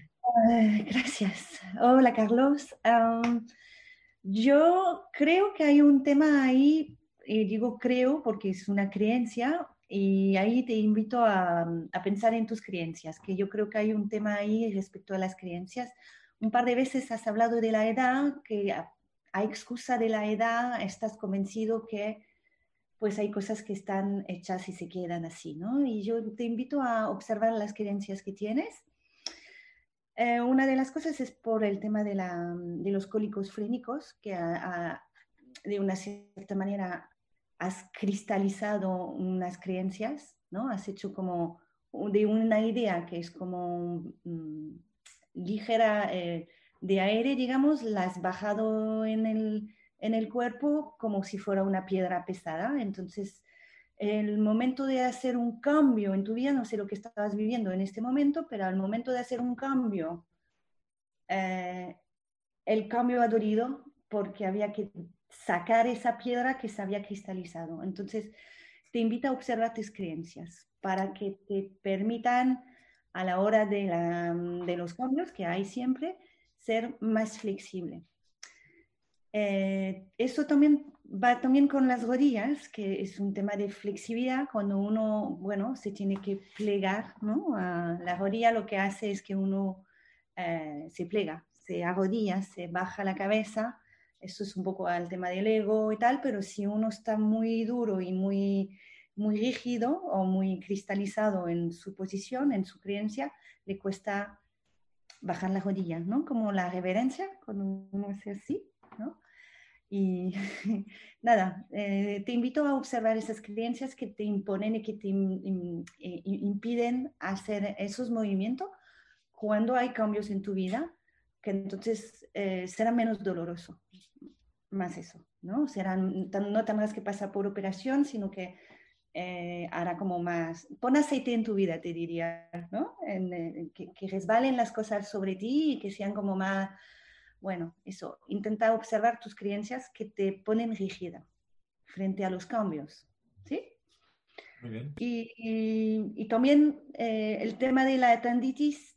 gracias. Hola, Carlos. yo creo que hay un tema ahí, y digo creo porque es una creencia, y ahí te invito a, pensar en tus creencias, que yo creo que hay un tema ahí respecto a las creencias. Un par de veces has hablado de la edad, que a, excusa de la edad estás convencido que pues hay cosas que están hechas y se quedan así, ¿no? Y yo te invito a observar las creencias que tienes eh, una de las cosas es por el tema de, los cólicos frénicos, que de una cierta manera has cristalizado unas creencias, ¿no? Has hecho como de una idea que es como mm, ligera eh, de aire, digamos, la has bajado en el, en el cuerpo como si fuera una piedra pesada. Entonces, el momento de hacer un cambio en tu vida, no sé lo que estabas viviendo en este momento, pero al momento de hacer un cambio, eh, el cambio ha dolido porque había que sacar esa piedra que se había cristalizado. Entonces, te invito a observar tus creencias para que te permitan a la hora de, de los cambios que hay siempre, ser más flexible. Eh, eso también va también con las rodillas, que es un tema de flexibilidad. Cuando uno, bueno, se tiene que plegar, ¿no? la rodilla lo que hace es que uno eh, se plega, se arrodilla, se baja la cabeza. Eso es un poco al tema del ego y tal, pero si uno está muy duro y muy, muy rígido o muy cristalizado en su posición, en su creencia, le cuesta bajar la rodilla, ¿no? Como la reverencia, cuando uno hace así, ¿no? Y [LAUGHS] nada, eh, te invito a observar esas creencias que te imponen y que te eh, impiden hacer esos movimientos cuando hay cambios en tu vida, que entonces eh, será menos doloroso, más eso, ¿no? Serán, no tendrás que pasar por operación, sino que hará como más, pon aceite en tu vida, te diría, ¿no? que, que resbalen las cosas sobre ti y que sean como más bueno, eso, intenta observar tus creencias que te ponen rígida frente a los cambios, ¿sí? Muy bien. Y, también eh, el tema de la tenditis,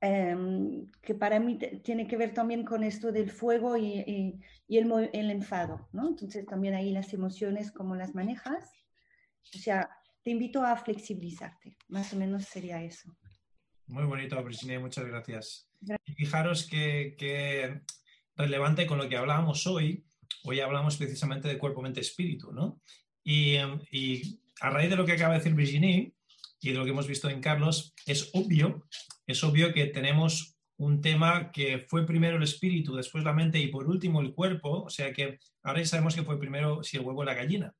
em, que para mí tiene que ver también con esto del fuego y, el, el, enfado, ¿no? Entonces también ahí las emociones, cómo las manejas. O sea, te invito a flexibilizarte, más o menos sería eso. Muy bonito, Virginia, muchas gracias. Y fijaros que, relevante con lo que hablábamos hoy, hoy hablamos precisamente de cuerpo, mente, espíritu, ¿no? Y, a raíz de lo que acaba de decir Virginie y de lo que hemos visto en Carlos, es obvio, es obvio que tenemos un tema que fue primero el espíritu, después la mente y por último el cuerpo, o sea que ahora ya sabemos que fue primero si el huevo o la gallina.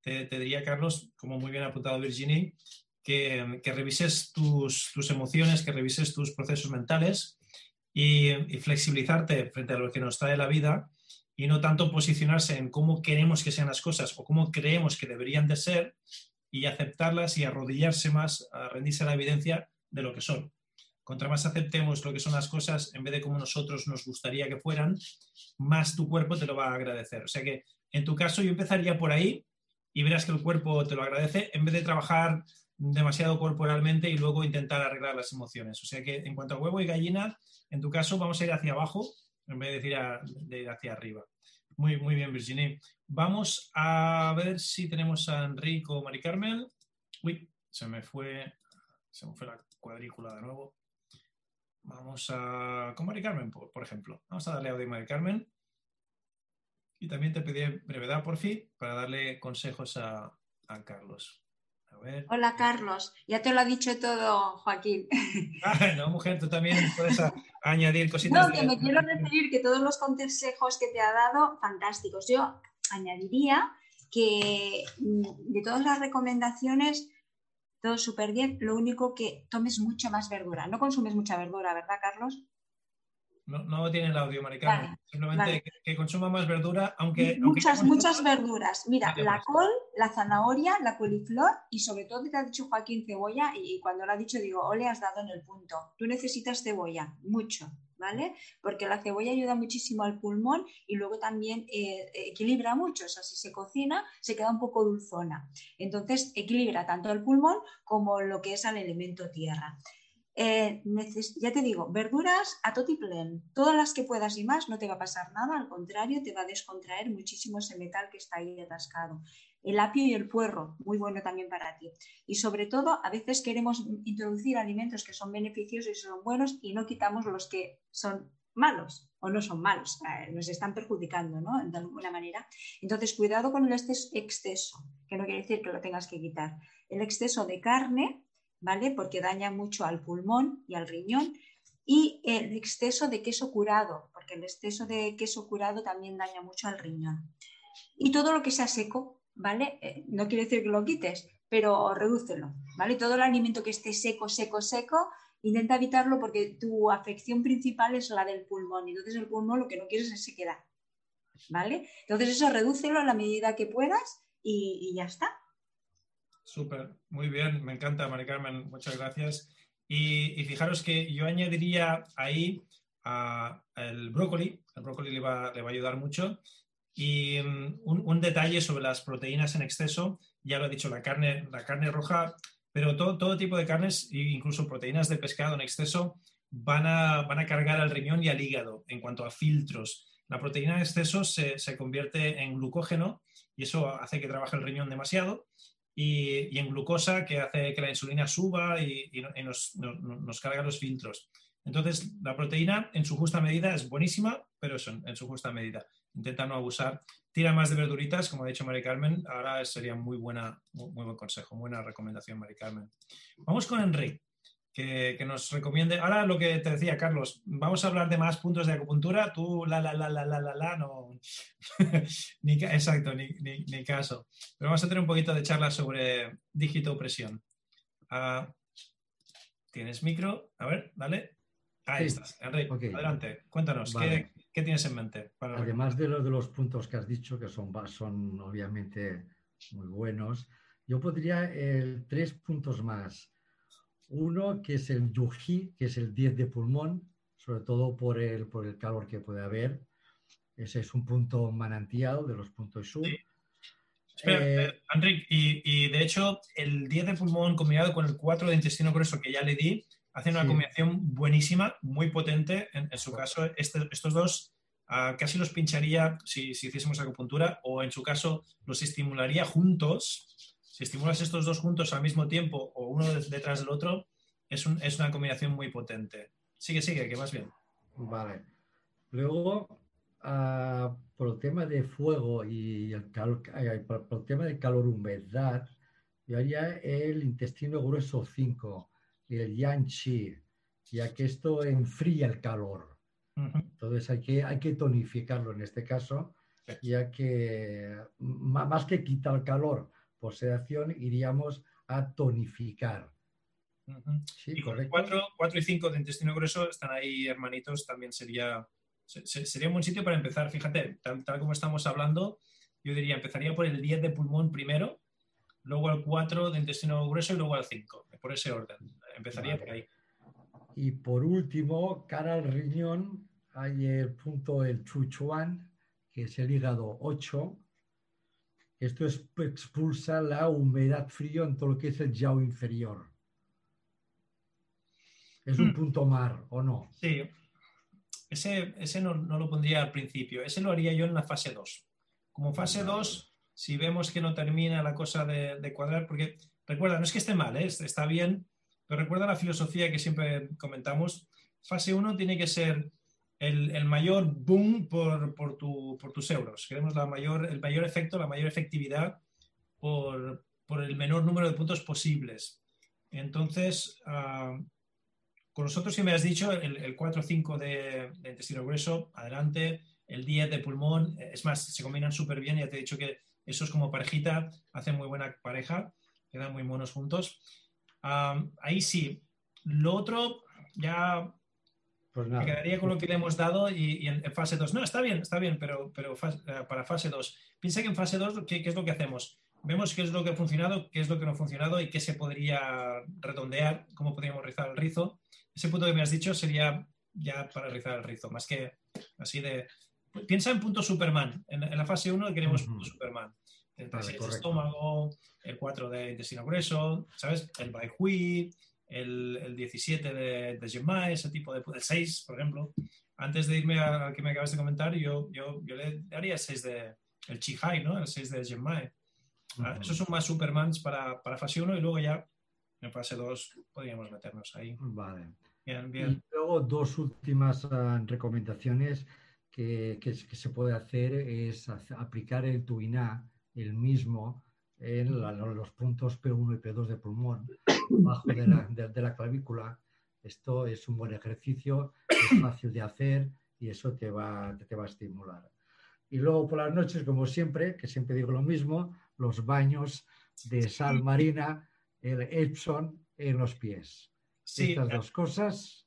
Te, diría, Carlos, como muy bien ha apuntado Virginie, que, revises tus, emociones, que revises tus procesos mentales y, y, flexibilizarte frente a lo que nos trae la vida y no tanto posicionarse en cómo queremos que sean las cosas o cómo creemos que deberían de ser y aceptarlas y arrodillarse más, a rendirse a la evidencia de lo que son. Contra más aceptemos lo que son las cosas en vez de como nosotros nos gustaría que fueran, más tu cuerpo te lo va a agradecer. O sea que en tu caso yo empezaría por ahí y verás que el cuerpo te lo agradece en vez de trabajar demasiado corporalmente y luego intentar arreglar las emociones. O sea que en cuanto a huevo y gallina, en tu caso vamos a ir hacia abajo en vez de ir, de ir hacia arriba. Muy, muy bien, Virginie. Vamos a ver si tenemos a Enrico o Mari Carmen. Uy, se me fue, se me fue la cuadrícula de nuevo. Vamos a. con Mari Carmen, por, ejemplo. Vamos a darle audio a Mari Carmen. Y también te pedí brevedad por fin para darle consejos a, a Carlos. Hola Carlos, ya te lo ha dicho todo Joaquín. [LAUGHS] Ah, no, mujer, tú también puedes añadir cositas. No, que me quiero [LAUGHS] referir que todos los consejos que te ha dado, fantásticos. Yo añadiría que mm, de todas las recomendaciones, todo súper bien, lo único que tomes mucha más verdura. No consumes mucha verdura, ¿verdad, Carlos? No, no tiene el audio, Maricano. Simplemente Que, consuma más verdura, aunque... Muchas, muchas verduras. Mira, la col, la zanahoria, la coliflor y sobre todo te ha dicho Joaquín cebolla y, cuando lo ha dicho digo, o le has dado en el punto. Tú necesitas cebolla, mucho, ¿vale? Porque la cebolla ayuda muchísimo al pulmón y luego también eh, equilibra mucho. O sea, si se cocina, se queda un poco dulzona. Entonces, equilibra tanto el pulmón como lo que es al elemento tierra. Eh, ya te digo, verduras a totiplen, todas las que puedas y más, no te va a pasar nada, al contrario, te va a descontraer muchísimo ese metal que está ahí atascado. El apio y el puerro, muy bueno también para ti. Y sobre todo, a veces queremos introducir alimentos que son beneficiosos y son buenos y no quitamos los que son malos o no son malos, nos están perjudicando ¿no? de alguna manera. Entonces, cuidado con el exceso, que no quiere decir que lo tengas que quitar. El exceso de carne, ¿vale? Porque daña mucho al pulmón y al riñón. Y el exceso de queso curado, porque el exceso de queso curado también daña mucho al riñón. Y todo lo que sea seco, ¿vale? Eh, no quiere decir que lo quites, pero redúcelo, ¿vale? Todo el alimento que esté seco, seco, seco, intenta evitarlo porque tu afección principal es la del pulmón. Y entonces el pulmón lo que no quieres es sequedad, ¿vale? Entonces eso redúcelo a la medida que puedas y ya está. Súper, muy bien, me encanta, Mari Carmen, muchas gracias. Y, fijaros que yo añadiría ahí el brócoli, el brócoli le va, le va, a ayudar mucho. Y mm, un, detalle sobre las proteínas en exceso, ya lo he dicho, la carne, la carne roja, pero todo, todo tipo de carnes, incluso proteínas de pescado en exceso, van a, van a cargar al riñón y al hígado en cuanto a filtros. La proteína en exceso se, se convierte en glucógeno y eso hace que trabaje el riñón demasiado y, en glucosa que hace que la insulina suba y, nos, nos, carga los filtros. Entonces, la proteína en su justa medida es buenísima, pero en su justa medida. Intenta no abusar. Tira más de verduritas, como ha dicho Mari Carmen. Ahora sería muy, buena, muy, muy buen consejo, buena recomendación, Mari Carmen. Vamos con Enrique que, nos recomiende. Ahora lo que te decía, Carlos, vamos a hablar de más puntos de acupuntura. Tú, la, la, la, la, la, la, la, no. [LAUGHS] ni, exacto, ni, ni, caso. Pero vamos a tener un poquito de charla sobre digitopresión. Uh, ¿Tienes micro? A ver, dale. Ahí estás, Enrique. Adelante, cuéntanos, ¿qué, ¿qué, tienes en mente? Además de, lo, de los puntos que has dicho, que son, son obviamente muy buenos, yo podría el, tres puntos más. Uno que es el yuji, que es el 10 de pulmón, sobre todo por el, por el calor que puede haber. Ese es un punto manantial de los puntos sur. Espera, eh, Enrique, y, de hecho el 10 de pulmón combinado con el 4 de intestino grueso que ya le di, hace una combinación buenísima, muy potente. En, su caso, este, estos dos ah, casi los pincharía si, si hiciésemos acupuntura o en su caso los estimularía juntos si estimulas estos dos juntos al mismo tiempo o uno detrás del otro, es, una combinación muy potente. Sigue, sigue, que vas bien. Vale. Luego, ah, por el tema de fuego y el calor, por, el tema de calor-humedad, yo haría el intestino grueso 5 y el yang chi, ya que esto enfría el calor. Entonces hay que, hay que tonificarlo en este caso, ya que más que quitar el calor por sedación, iríamos a tonificar. y con 4, y 5 de intestino grueso están ahí hermanitos, también sería, sería un buen sitio para empezar. Fíjate, tal, tal como estamos hablando, yo diría, empezaría por el 10 de pulmón primero, luego al 4 de intestino grueso y luego al 5, por ese orden. Empezaría por ahí. Y por último, cara al riñón, hay el punto el chuchuan, que es el hígado 8. Esto expulsa la humedad frío en todo lo que es el yao inferior. Es un hmm. punto mar, ¿o no? Sí. Ese, ese no, no, lo pondría al principio. Ese lo haría yo en la fase 2. Como fase 2, si vemos que no termina la cosa de, de cuadrar, porque recuerda, no es que esté mal, ¿eh? está bien, pero recuerda la filosofía que siempre comentamos. Fase 1 tiene que ser el, mayor boom por, tus euros. Queremos la mayor, el mayor efecto, la mayor efectividad por, el menor número de puntos posibles. Entonces, ah, con nosotros, si me has dicho, el, 4-5 de, de, intestino grueso, adelante, el 10 de pulmón, es más, se combinan súper bien, ya te he dicho que esos como parejita hacen muy buena pareja, quedan muy monos juntos ahí sí. Lo otro, ya pues me quedaría con lo que le hemos dado y, en, fase 2. No, está bien, está bien, pero, pero eh, para fase 2. Piensa que en fase 2, ¿qué, es lo que hacemos? Vemos qué es lo que ha funcionado, qué es lo que no ha funcionado y qué se podría redondear, cómo podríamos rizar el rizo. Ese punto que me has dicho sería ya para rizar el rizo, más que así de... Piensa en punto Superman. En, la fase 1 queremos punto Superman el estómago, el 4 de intestino grueso, ¿sabes? El Baihui, el, el 17 de, de ese tipo de... El 6, por ejemplo. Antes de irme al que me acabas de comentar, yo, yo, yo le daría el 6 de... El Chihai, ¿no? El 6 de Genmai. Ah, esos son más Supermans para, para fase 1 y luego ya en fase 2 podríamos meternos ahí. Vale. Bien, bien. Y luego dos últimas uh, recomendaciones que, que, que, se puede hacer es aplicar el Tuiná el mismo en los puntos P1 y P2 de pulmón, [COUGHS] bajo de la, clavícula. Esto es un buen ejercicio, es fácil de hacer y eso te va, te va a estimular. Y luego por las noches, como siempre, que siempre digo lo mismo, los baños de sal marina, el Epson en los pies. Estas dos cosas.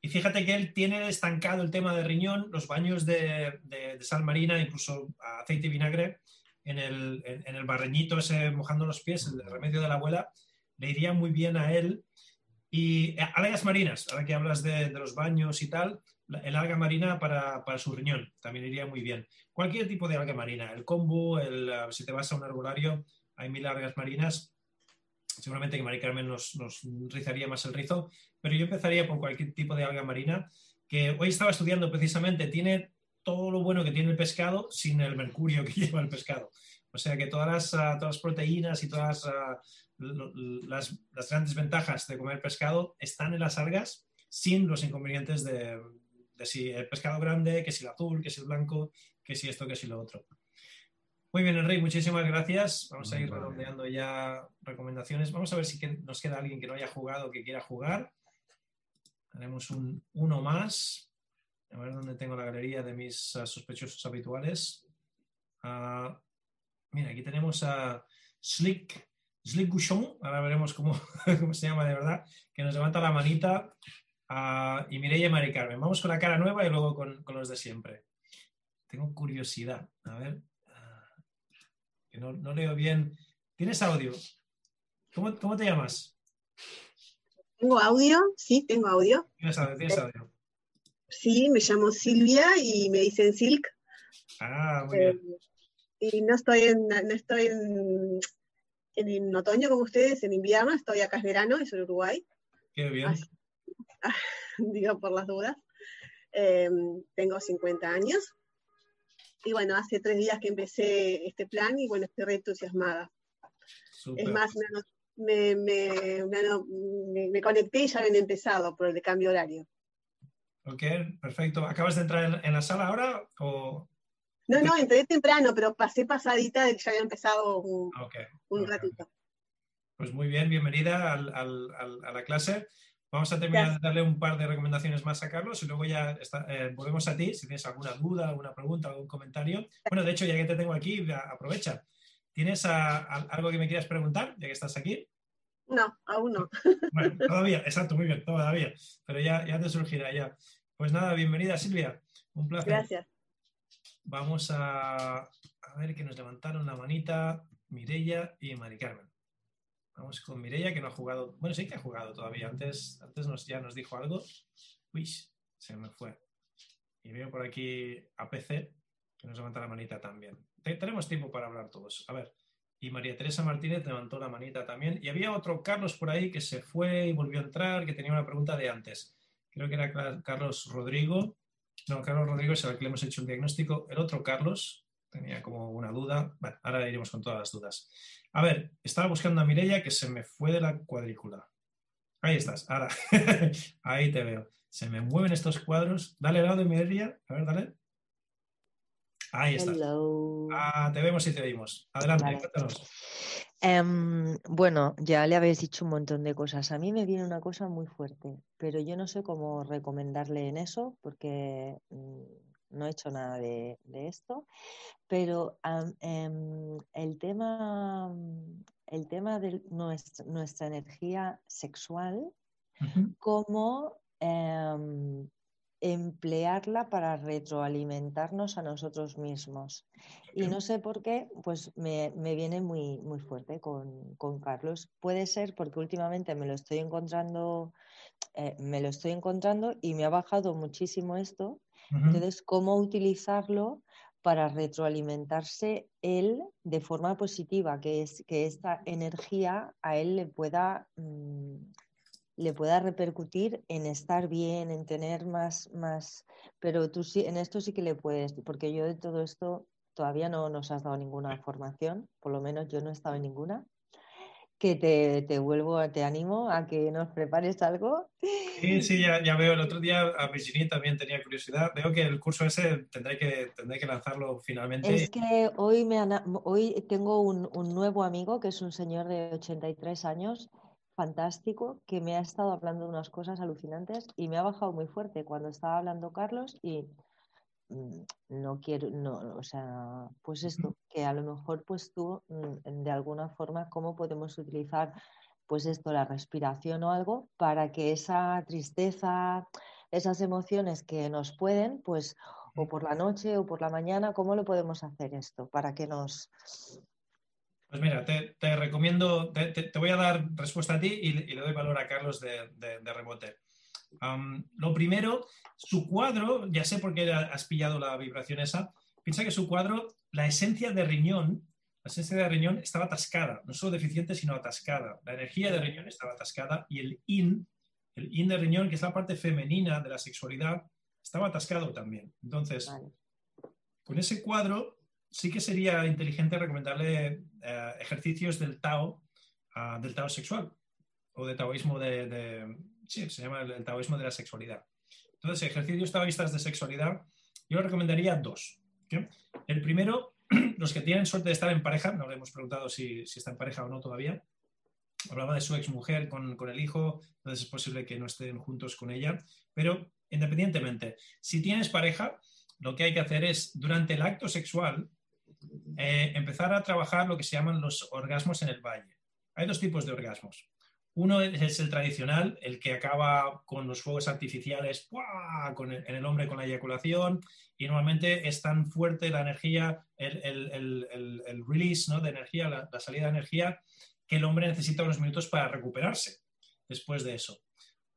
Y fíjate que él tiene estancado el tema de riñón, los baños de, de sal marina, incluso aceite y vinagre, en el, en, el barreñito ese mojando los pies, el remedio de la abuela, le iría muy bien a él. Y eh, algas marinas, ahora que hablas de, los baños y tal, el alga marina para, para, su riñón también iría muy bien. Cualquier tipo de alga marina, el kombu, el, eh, si te vas a un arbolario, hay mil algas marinas. Seguramente que Mari Carmen nos, nos rizaría más el rizo, pero yo empezaría por cualquier tipo de alga marina que hoy estaba estudiando precisamente, tiene todo lo bueno que tiene el pescado sin el mercurio [LAUGHS] que lleva el pescado. O sea que todas las, ah, todas las proteínas y todas ah, las, las, grandes ventajas de comer pescado están en las algas sin los inconvenientes de, de, si el pescado grande, que si el azul, que si el blanco, que si esto, que si lo otro. Muy bien, Enrique, muchísimas gracias. Vamos a ir redondeando ya recomendaciones. Vamos a ver si nos queda alguien que no haya jugado, que quiera jugar. Tenemos un, uno más. A ver dónde tengo la galería de mis uh, sospechosos habituales. Uh, mira, aquí tenemos a Slick, Slick Gouchon, ahora veremos cómo, [LAUGHS] cómo, se llama de verdad, que nos levanta la manita. Uh, y Mireia y Mari Carmen. Vamos con la cara nueva y luego con, con los de siempre. Tengo curiosidad. A ver. que no, no, leo bien. ¿Tienes audio? ¿Cómo, ¿Cómo, te llamas? Tengo audio, sí, tengo audio. Tienes audio, tienes audio. Sí, me llamo Silvia y me dicen Silk. Ah, muy bien. Eh, y no estoy en, no estoy en, en, otoño como ustedes, en invierno, estoy acá en verano, es en Uruguay. Qué bien. [LAUGHS] digo por las dudas. Em, tengo 50 años. Y bueno, hace tres días que empecé este plan y bueno, estoy re entusiasmada. Es más, me, me, me, me, conecté y ya habían empezado por el de cambio horario. Ok, perfecto. ¿Acabas de entrar en, la sala ahora o...? No, no, entré temprano, pero pasé pasadita de que ya había empezado un, ratito. Pues muy bien, bienvenida al, al, a la clase. Vamos a terminar de darle un par de recomendaciones más a Carlos y luego ya eh, volvemos a ti si tienes alguna duda, alguna pregunta, algún comentario. Bueno, de hecho, ya que te tengo aquí, aprovecha. ¿Tienes algo que me quieras preguntar ya que estás aquí? No, aún no. Bueno, [LAUGHS] todavía, exacto, muy bien, todavía. Pero ya, ya te surgirá ya. Pues nada, bienvenida Silvia. Un placer. Gracias. Vamos a, a ver que nos levantaron la manita Mirella y Mari Carmen. Vamos con Mirella que no ha jugado. Bueno, sí que ha jugado todavía. Antes, antes nos, ya nos dijo algo. Uy, se me fue. Y veo por aquí a PC que nos levanta la manita también. tenemos tiempo para hablar todos. A ver. Y María Teresa Martínez levantó la manita también. Y había otro Carlos por ahí que se fue y volvió a entrar, que tenía una pregunta de antes. Creo que era Carlos Rodrigo. No, Carlos Rodrigo es el que le hemos hecho un diagnóstico. El otro Carlos tenía como una duda. Bueno, ahora iremos con todas las dudas. A ver, estaba buscando a Mirella que se me fue de la cuadrícula. Ahí estás, ahora. [LAUGHS] Ahí te veo. Se me mueven estos cuadros. Dale lado de Mirella. A ver, dale. Ahí estás. Ah, te vemos y te oímos. Adelante, cuéntanos. Em, bueno, ya le habéis dicho un montón de cosas. A mí me viene una cosa muy fuerte, pero yo no sé cómo recomendarle en eso porque mm, no he hecho nada de, esto, pero em, el tema, el tema de nuestra, energía sexual, cómo em, emplearla para retroalimentarnos a nosotros mismos. Y no sé por qué, pues me, viene muy, muy fuerte con, Carlos. Puede ser porque últimamente me lo estoy encontrando, eh, me lo estoy encontrando y me ha bajado muchísimo esto entonces, ¿cómo utilizarlo para retroalimentarse él de forma positiva? Que es que esta energía a él le pueda, mm, le pueda repercutir en estar bien, en tener más, más. Pero tú sí, en esto sí que le puedes, porque yo de todo esto todavía no nos has dado ninguna formación, por lo menos yo no he estado en ninguna que te, te, vuelvo, te animo a que nos prepares algo. Sí, sí, ya, ya veo. El otro [LAUGHS] día a Virginie también tenía curiosidad. Veo que el curso ese tendré que, tendré que lanzarlo finalmente. Es que hoy, me hoy tengo un, un, nuevo amigo que es un señor de 83 años, fantástico, que me ha estado hablando de unas cosas alucinantes y me ha bajado muy fuerte cuando estaba hablando Carlos y Mm, no quiero, no, o sea, pues esto, que a lo mejor pues tú, mm, de alguna forma, cómo podemos utilizar pues esto, la respiración o algo, para que esa tristeza, esas emociones que nos pueden, pues, o por la noche o por la mañana, ¿cómo lo podemos hacer esto? Para que nos... Pues mira, te, recomiendo, te, voy a dar respuesta a ti y, le doy valor a Carlos de, de rebote lo primero, su cuadro, ya sé por qué has pillado la vibración esa, piensa que su cuadro, la esencia de riñón, la esencia de riñón estaba atascada, no solo deficiente, sino atascada. La energía de riñón estaba atascada y el in, el in de riñón, que es la parte femenina de la sexualidad, estaba atascado también. Entonces, con ese cuadro sí que sería inteligente recomendarle eh, ejercicios del Tao, ah, del Tao sexual o de taoísmo de sí, se llama el, taoísmo de la sexualidad. Entonces, ejercicios taoístas de sexualidad, yo recomendaría dos. El primero, [CLEARS THROAT] los que tienen suerte de estar en pareja, no le hemos preguntado si, está en pareja o no todavía, hablaba de su exmujer con, con el hijo, entonces es posible que no estén juntos con ella, pero independientemente, si tienes pareja, lo que hay que hacer es, durante el acto sexual, eh, empezar a trabajar lo que se llaman los orgasmos en el valle. Hay dos tipos de orgasmos. Uno es el tradicional, el que acaba con los fuegos artificiales Con en el hombre con la eyaculación y normalmente es tan fuerte la energía, el, el, release ¿no? de energía, la, salida de energía, que el hombre necesita unos minutos para recuperarse después de eso.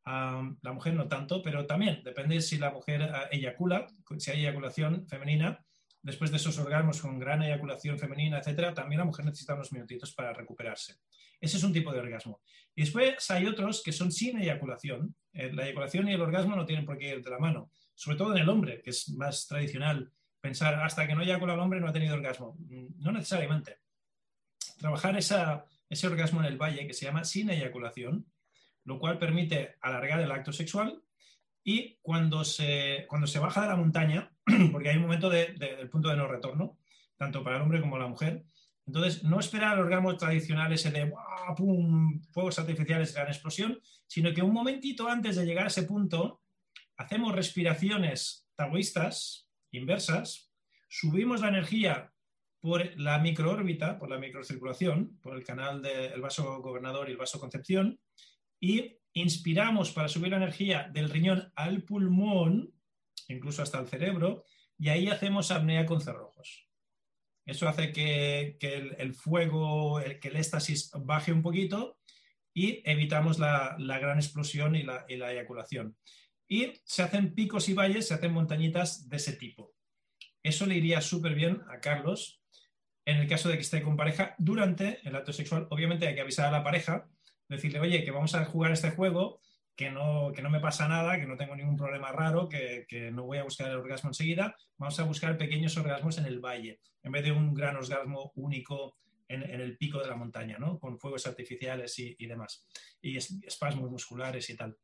la mujer no tanto, pero también depende si la mujer ah, eyacula, si hay eyaculación femenina, después de esos orgasmos con gran eyaculación femenina, etcétera, también la mujer necesita unos minutitos para recuperarse. Ese es un tipo de orgasmo. Y después hay otros que son sin eyaculación. Eh, la eyaculación y el orgasmo no tienen por qué ir de la mano, sobre todo en el hombre, que es más tradicional pensar hasta que no eyacula el hombre no ha tenido orgasmo. Mm, no necesariamente. Trabajar ese orgasmo en el valle que se llama sin eyaculación, lo cual permite alargar el acto sexual y cuando se, cuando se baja de la montaña, [CLEARS THROAT] porque hay un momento del punto de no retorno, tanto para el hombre como la mujer, Entonces, no esperar al orgasmo tradicional ese de ¡pum! fuegos artificiales, gran explosión, sino que un momentito antes de llegar a ese punto, hacemos respiraciones taoístas inversas, subimos la energía por la microórbita, por la microcirculación, por el canal del vaso gobernador y el vaso concepción, y inspiramos para subir la energía del riñón al pulmón, incluso hasta el cerebro, y ahí hacemos apnea con cerrojos. Eso hace que, el, fuego, que el éxtasis baje un poquito y evitamos la, gran explosión y la, eyaculación. Y se hacen picos y valles, se hacen montañitas de ese tipo. Eso le iría súper bien a Carlos en el caso de que esté con pareja durante el acto sexual. Obviamente hay que avisar a la pareja, decirle, oye, que vamos a jugar este juego, que no, que no me pasa nada, que no tengo ningún problema raro, que, no voy a buscar el orgasmo enseguida, vamos a buscar pequeños orgasmos en el valle, en vez de un gran orgasmo único en, el pico de la montaña, ¿no? Con fuegos artificiales y, demás, y espasmos musculares y tal.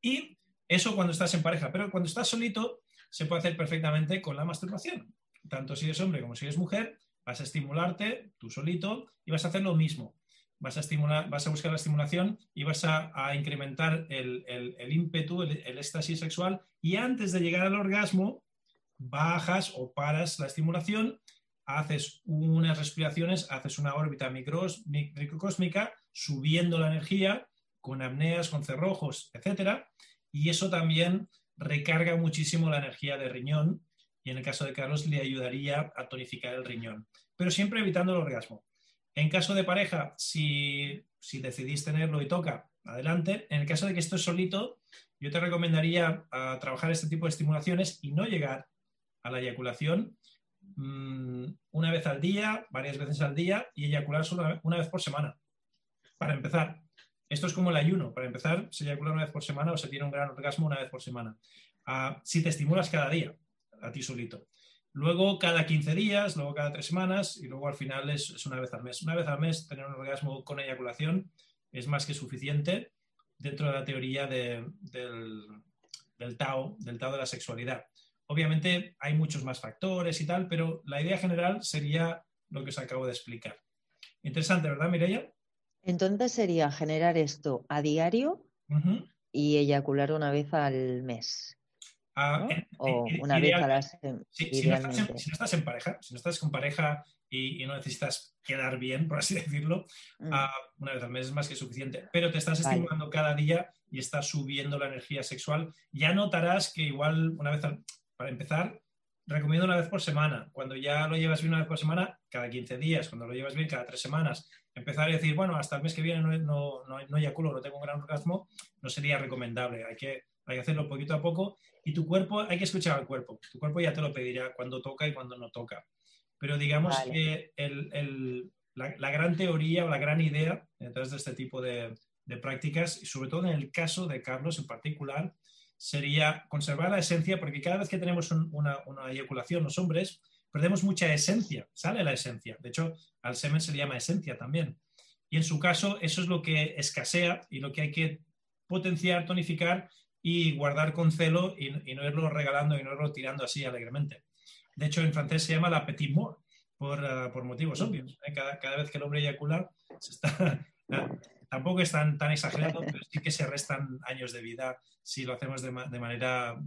Y eso cuando estás en pareja, pero cuando estás solito se puede hacer perfectamente con la masturbación. Tanto si eres hombre como si eres mujer, vas a estimularte tú solito y vas a hacer lo mismo vas a, estimular, vas a buscar la estimulación y vas a, incrementar el, ímpetu, el, éxtasis sexual y antes de llegar al orgasmo bajas o paras la estimulación, haces unas respiraciones, haces una órbita microcósmica subiendo la energía con apneas, con cerrojos, etc. Y eso también recarga muchísimo la energía del riñón y en el caso de Carlos le ayudaría a tonificar el riñón, pero siempre evitando el orgasmo. En caso de pareja, si, decidís tenerlo y toca, adelante. En el caso de que estés solito, yo te recomendaría ah, trabajar este tipo de estimulaciones y no llegar a la eyaculación mm, una vez al día, varias veces al día y eyacular solo una vez por semana. Para empezar, esto es como el ayuno. Para empezar, se eyacula una vez por semana o se tiene un gran orgasmo una vez por semana. Ah, si te estimulas cada día, a ti solito. Luego cada 15 días, luego cada 3 semanas y luego al final es, una vez al mes. Una vez al mes tener un orgasmo con eyaculación es más que suficiente dentro de la teoría del, del, Tao, del Tao de la sexualidad. Obviamente hay muchos más factores y tal, pero la idea general sería lo que os acabo de explicar. Interesante, ¿verdad, Mireia? Entonces sería generar esto a diario y eyacular una vez al mes. Ah, o una vez a las si, no estás en, pareja, si no estás con pareja y, no necesitas quedar bien, por así [LAUGHS] decirlo, mm. ah, una vez al mes es más que suficiente. Pero te estás estimulando cada día y estás subiendo la energía sexual. Ya notarás que igual una vez, para empezar, recomiendo una vez por semana. Cuando ya lo llevas bien una vez por semana, cada 15 días. Cuando lo llevas bien, cada tres semanas. Empezar a decir, bueno, hasta el mes que viene no, no, no, no eyaculo, no tengo un gran orgasmo, no sería recomendable. Hay que hay que hacerlo poquito a poco y tu cuerpo, hay que escuchar al cuerpo. Tu cuerpo ya te lo pedirá cuando toca y cuando no toca. Pero digamos que la, gran teoría o la gran idea detrás de este tipo de, prácticas, y sobre todo en el caso de Carlos en particular, sería conservar la esencia, porque cada vez que tenemos una, una, eyaculación los hombres, perdemos mucha esencia, sale la esencia. De hecho, al semen se le llama esencia también. Y en su caso, eso es lo que escasea y lo que hay que potenciar, tonificar y guardar con celo y, no irlo regalando y no irlo tirando así alegremente. De hecho, en francés se llama la petit mort, por, eh, por motivos obvios. ¿eh? Cada, cada, vez que el hombre eyacula, se está, [LAUGHS] tampoco es tan, tan, exagerado, [LAUGHS] pero sí que se restan años de vida si lo hacemos de, de manera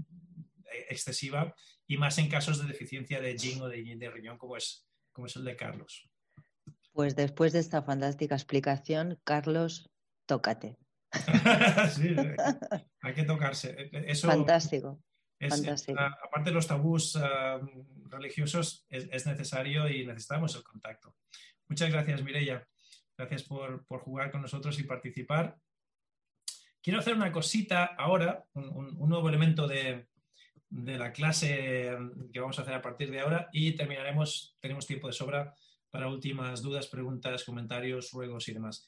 eh, excesiva y más en casos de deficiencia de yin o de, de riñón como es, como es el de Carlos. Pues después de esta fantástica explicación, Carlos, tócate. [LAUGHS] sí, hay que tocarse. E, e, eso fantástico. aparte de los tabús religiosos, es, necesario y necesitamos el contacto. Muchas gracias, Mireia. Gracias por, jugar con nosotros y participar. Quiero hacer una cosita ahora, un, nuevo elemento de, de, la clase que vamos a hacer a partir de ahora y terminaremos, tenemos tiempo de sobra para últimas dudas, preguntas, comentarios, ruegos y demás.